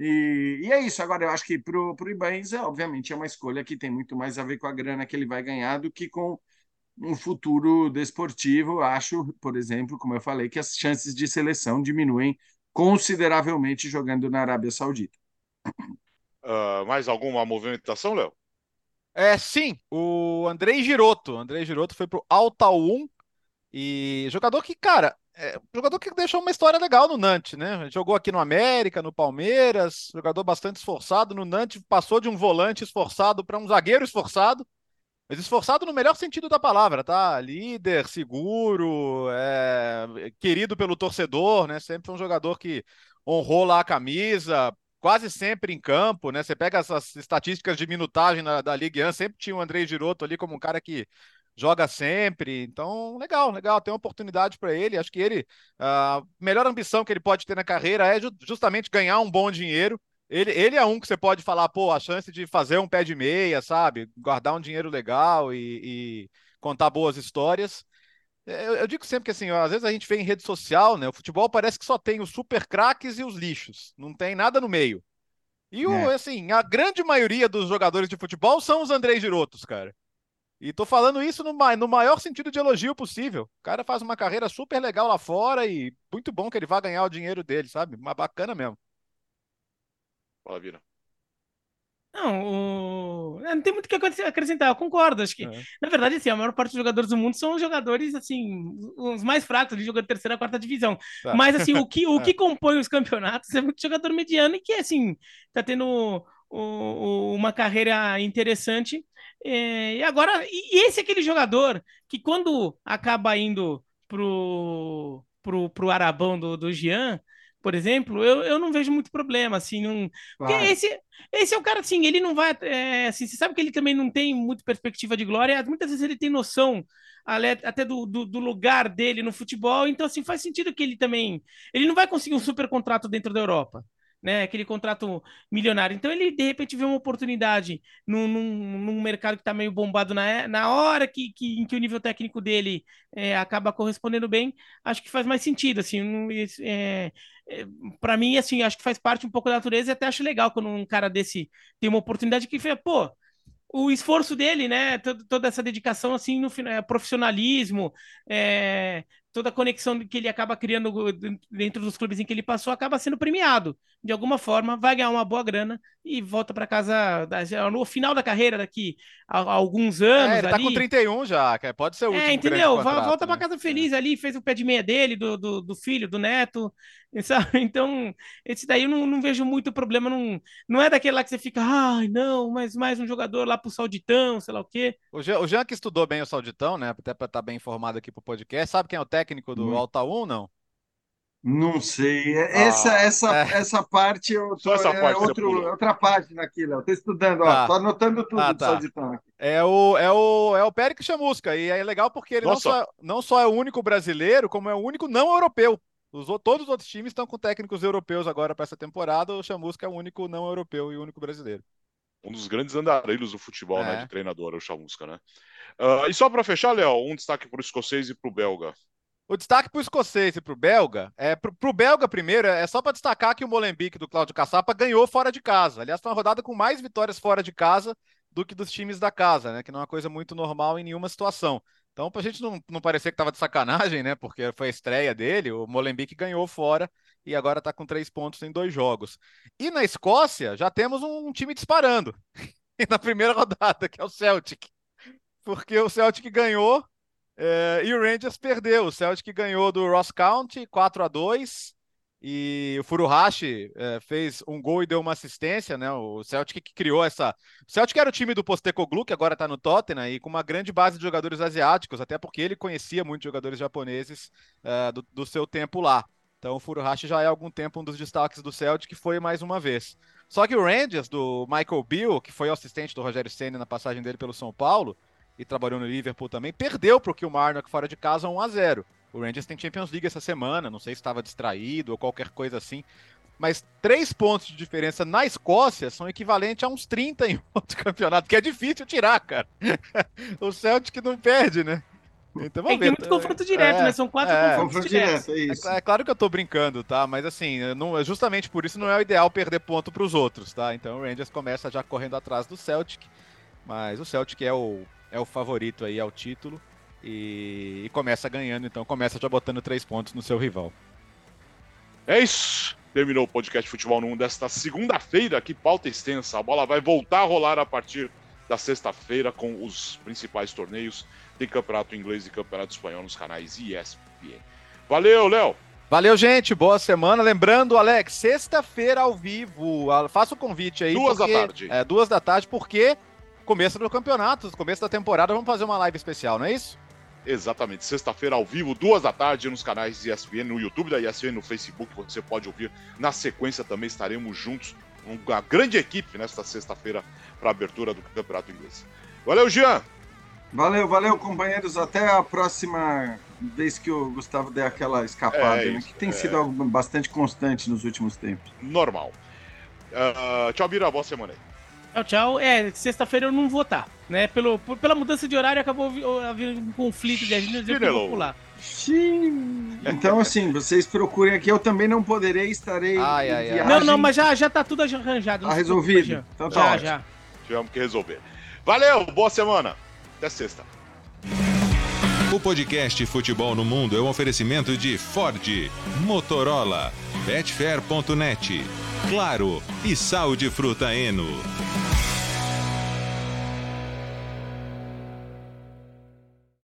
E, e, é isso. Agora, eu acho que para o Ibanez, obviamente, é uma escolha que tem muito mais a ver com a grana que ele vai ganhar do que com um futuro desportivo. Acho, por exemplo, como eu falei, que as chances de seleção diminuem consideravelmente jogando na Arábia Saudita. Uh, mais alguma movimentação, Léo? É, sim, o Andrei Giroto. Andrei Giroto foi para o Altaun e jogador que, cara, é, jogador que deixou uma história legal no Nantes, né? Jogou aqui no América, no Palmeiras, jogador bastante esforçado. No Nantes passou de um volante esforçado para um zagueiro esforçado, mas esforçado no melhor sentido da palavra, tá? Líder, seguro, é, querido pelo torcedor, né? Sempre um jogador que honrou lá a camisa, quase sempre em campo, né? Você pega essas estatísticas de minutagem na, da Ligue 1, sempre tinha o André Giroto ali como um cara que joga sempre. Então, legal, legal. Tem uma oportunidade para ele. Acho que ele, a melhor ambição que ele pode ter na carreira é justamente ganhar um bom dinheiro. Ele, ele é um que você pode falar, pô, a chance de fazer um pé de meia, sabe? Guardar um dinheiro legal e, e contar boas histórias. É, eu, eu, digo sempre que assim, às vezes a gente vê em rede social, né? O futebol parece que só tem os super craques e os lixos, não tem nada no meio. E o, é. assim, a grande maioria dos jogadores de futebol são os André Girotos, cara. E tô falando isso no, no maior sentido de elogio possível. O cara faz uma carreira super legal lá fora e muito bom que ele vá ganhar o dinheiro dele, sabe? Uma bacana mesmo. Fala, Vira. Não, o... É, não tem muito o que acrescentar, eu concordo. Acho que, é. na verdade, assim, a maior parte dos jogadores do mundo são jogadores, assim, os mais fracos, de jogador terceira, quarta divisão. Tá. Mas, assim, o que, o é. que compõe os campeonatos é muito jogador mediano e que, assim, tá tendo o, uma carreira interessante. É, e agora, e esse é aquele jogador que quando acaba indo pro, pro, pro Arabão do, do Jean, por exemplo, eu, eu não vejo muito problema, assim, não... Porque Claro. esse, esse é o cara, assim, ele não vai, é, assim, você sabe que ele também não tem muita perspectiva de glória, muitas vezes ele tem noção até do, do, do lugar dele no futebol, então, assim, faz sentido que ele também, ele não vai conseguir um super contrato dentro da Europa, né, aquele contrato milionário, então ele, de repente, vê uma oportunidade num, num, num mercado que tá meio bombado na, na hora que, que, em que o nível técnico dele é, acaba correspondendo bem, acho que faz mais sentido, assim, isso, é, para mim, assim, acho que faz parte um pouco da natureza e até acho legal quando um cara desse tem uma oportunidade que, pô, o esforço dele, né, toda essa dedicação, assim, no final, é, profissionalismo, é, toda a conexão que ele acaba criando dentro dos clubes em que ele passou, acaba sendo premiado. De alguma forma, vai ganhar uma boa grana e volta para casa no final da carreira, daqui a, a alguns anos É, ele tá ali. com 31 já, que pode ser o último É, grande entendeu? Contrato, Volta né? casa feliz ali, fez o pé de meia dele, do, do, do filho, do neto, sabe? Então, esse daí eu não, não vejo muito problema. Não, não é daquele lá que você fica, ai, não, mas mais um jogador lá pro Sauditão, sei lá o quê. O Jean, o Jean que estudou bem o Sauditão, né? Até para estar bem informado aqui pro podcast. Sabe quem é o técnico do Muito. Altaú, não? Não sei. Essa, Ah, essa, é. essa parte eu tô, Só essa é parte outro, outra página aqui, Léo. Tô estudando, Tá. ó. Tô anotando tudo Ah, do tá. É o, é o, é o Périco Chamusca. E é legal porque ele não só, não só é o único brasileiro, como é o único não europeu. Os, todos os outros times estão com técnicos europeus agora para essa temporada. O Chamusca é o único não europeu e o único brasileiro. Um dos grandes andarilhos do futebol, É. né? De treinador, o Chamusca, né? Ah, e só para fechar, Léo, um destaque para o escocês e para o belga. O destaque para o escocês e para o belga, é, para o belga primeiro, é só para destacar que o Molenbeek do Cláudio Caçapa ganhou fora de casa. Aliás, foi uma rodada com mais vitórias fora de casa do que dos times da casa, né? Que não é uma coisa muito normal em nenhuma situação. Então, para a gente não, não parecer que estava de sacanagem, né? Porque foi a estreia dele, o Molenbeek ganhou fora e agora está com três pontos em dois jogos. E na Escócia já temos um time disparando na primeira rodada, que é o Celtic. Porque o Celtic ganhou é, e o Rangers perdeu. O Celtic ganhou do Ross County 4 a 2 e o Furuhashi é, fez um gol e deu uma assistência, né? O Celtic que criou essa. O Celtic era o time do Postecoglou, que agora está no Tottenham, e com uma grande base de jogadores asiáticos, até porque ele conhecia muitos jogadores japoneses é, do, do seu tempo lá. Então o Furuhashi já é há algum tempo um dos destaques do Celtic, foi mais uma vez. Só que o Rangers, do Michael Bill, que foi o assistente do Rogério Senna na passagem dele pelo São Paulo, e trabalhou no Liverpool também, perdeu para o Kilmarnock fora de casa 1 a 0 O Rangers tem Champions League essa semana, não sei se estava distraído ou qualquer coisa assim. Mas três pontos de diferença na Escócia são equivalentes a uns 30 em outro campeonato, que é difícil tirar, cara. o Celtic não perde, né? Então É vamos que tem ver. muito confronto direto, É, né? São quatro é. confrontos Confronto diretos. direto, é É, é claro que eu tô brincando, tá? Mas assim, não, justamente por isso não é o ideal perder ponto para os outros, tá? Então o Rangers começa já correndo atrás do Celtic, mas o Celtic é o, é o favorito aí ao título e, e começa ganhando, então começa já botando três pontos no seu rival. É isso. Terminou o podcast Futebol no 1 desta segunda-feira. Que pauta extensa. A bola vai voltar a rolar a partir da sexta-feira com os principais torneios. Tem campeonato inglês e campeonato espanhol nos canais ESPN. Valeu, Léo. Valeu, gente. Boa semana. Lembrando, Alex, sexta-feira ao vivo. Ah, Faça o convite aí. Duas da porque- tarde. É, duas da tarde, porque começo do campeonato, começo da temporada, vamos fazer uma live especial, não é isso? Exatamente. Sexta-feira ao vivo, duas da tarde, nos canais ESPN, no YouTube da ESPN, no Facebook. Você pode ouvir. Na sequência também estaremos juntos. Uma grande equipe nesta sexta-feira para a abertura do campeonato inglês. Valeu, Jean. Valeu, valeu, companheiros. Até a próxima vez que o Gustavo der aquela escapada, É né? isso, que tem é. sido algo bastante constante nos últimos tempos. Normal. Ah, tchau, Bira. Boa semana aí. Tchau, tchau. É, sexta-feira eu não vou estar, né? Pelo, por- pela mudança de horário acabou havendo um conflito de agenda, eu não Chinelo. vou pular. Sim. Então, assim, vocês procurem aqui. Eu também não poderei, estarei. Ai, em ai, ai. Não, não, mas já, já tá tudo arranjado. Tá resolvido? Então tá já, ótimo. já. Tivemos que resolver. Valeu, boa semana. Até sexta. O podcast Futebol no Mundo é um oferecimento de Ford, Motorola, Betfair.net, Claro e Sal de Fruta Eno.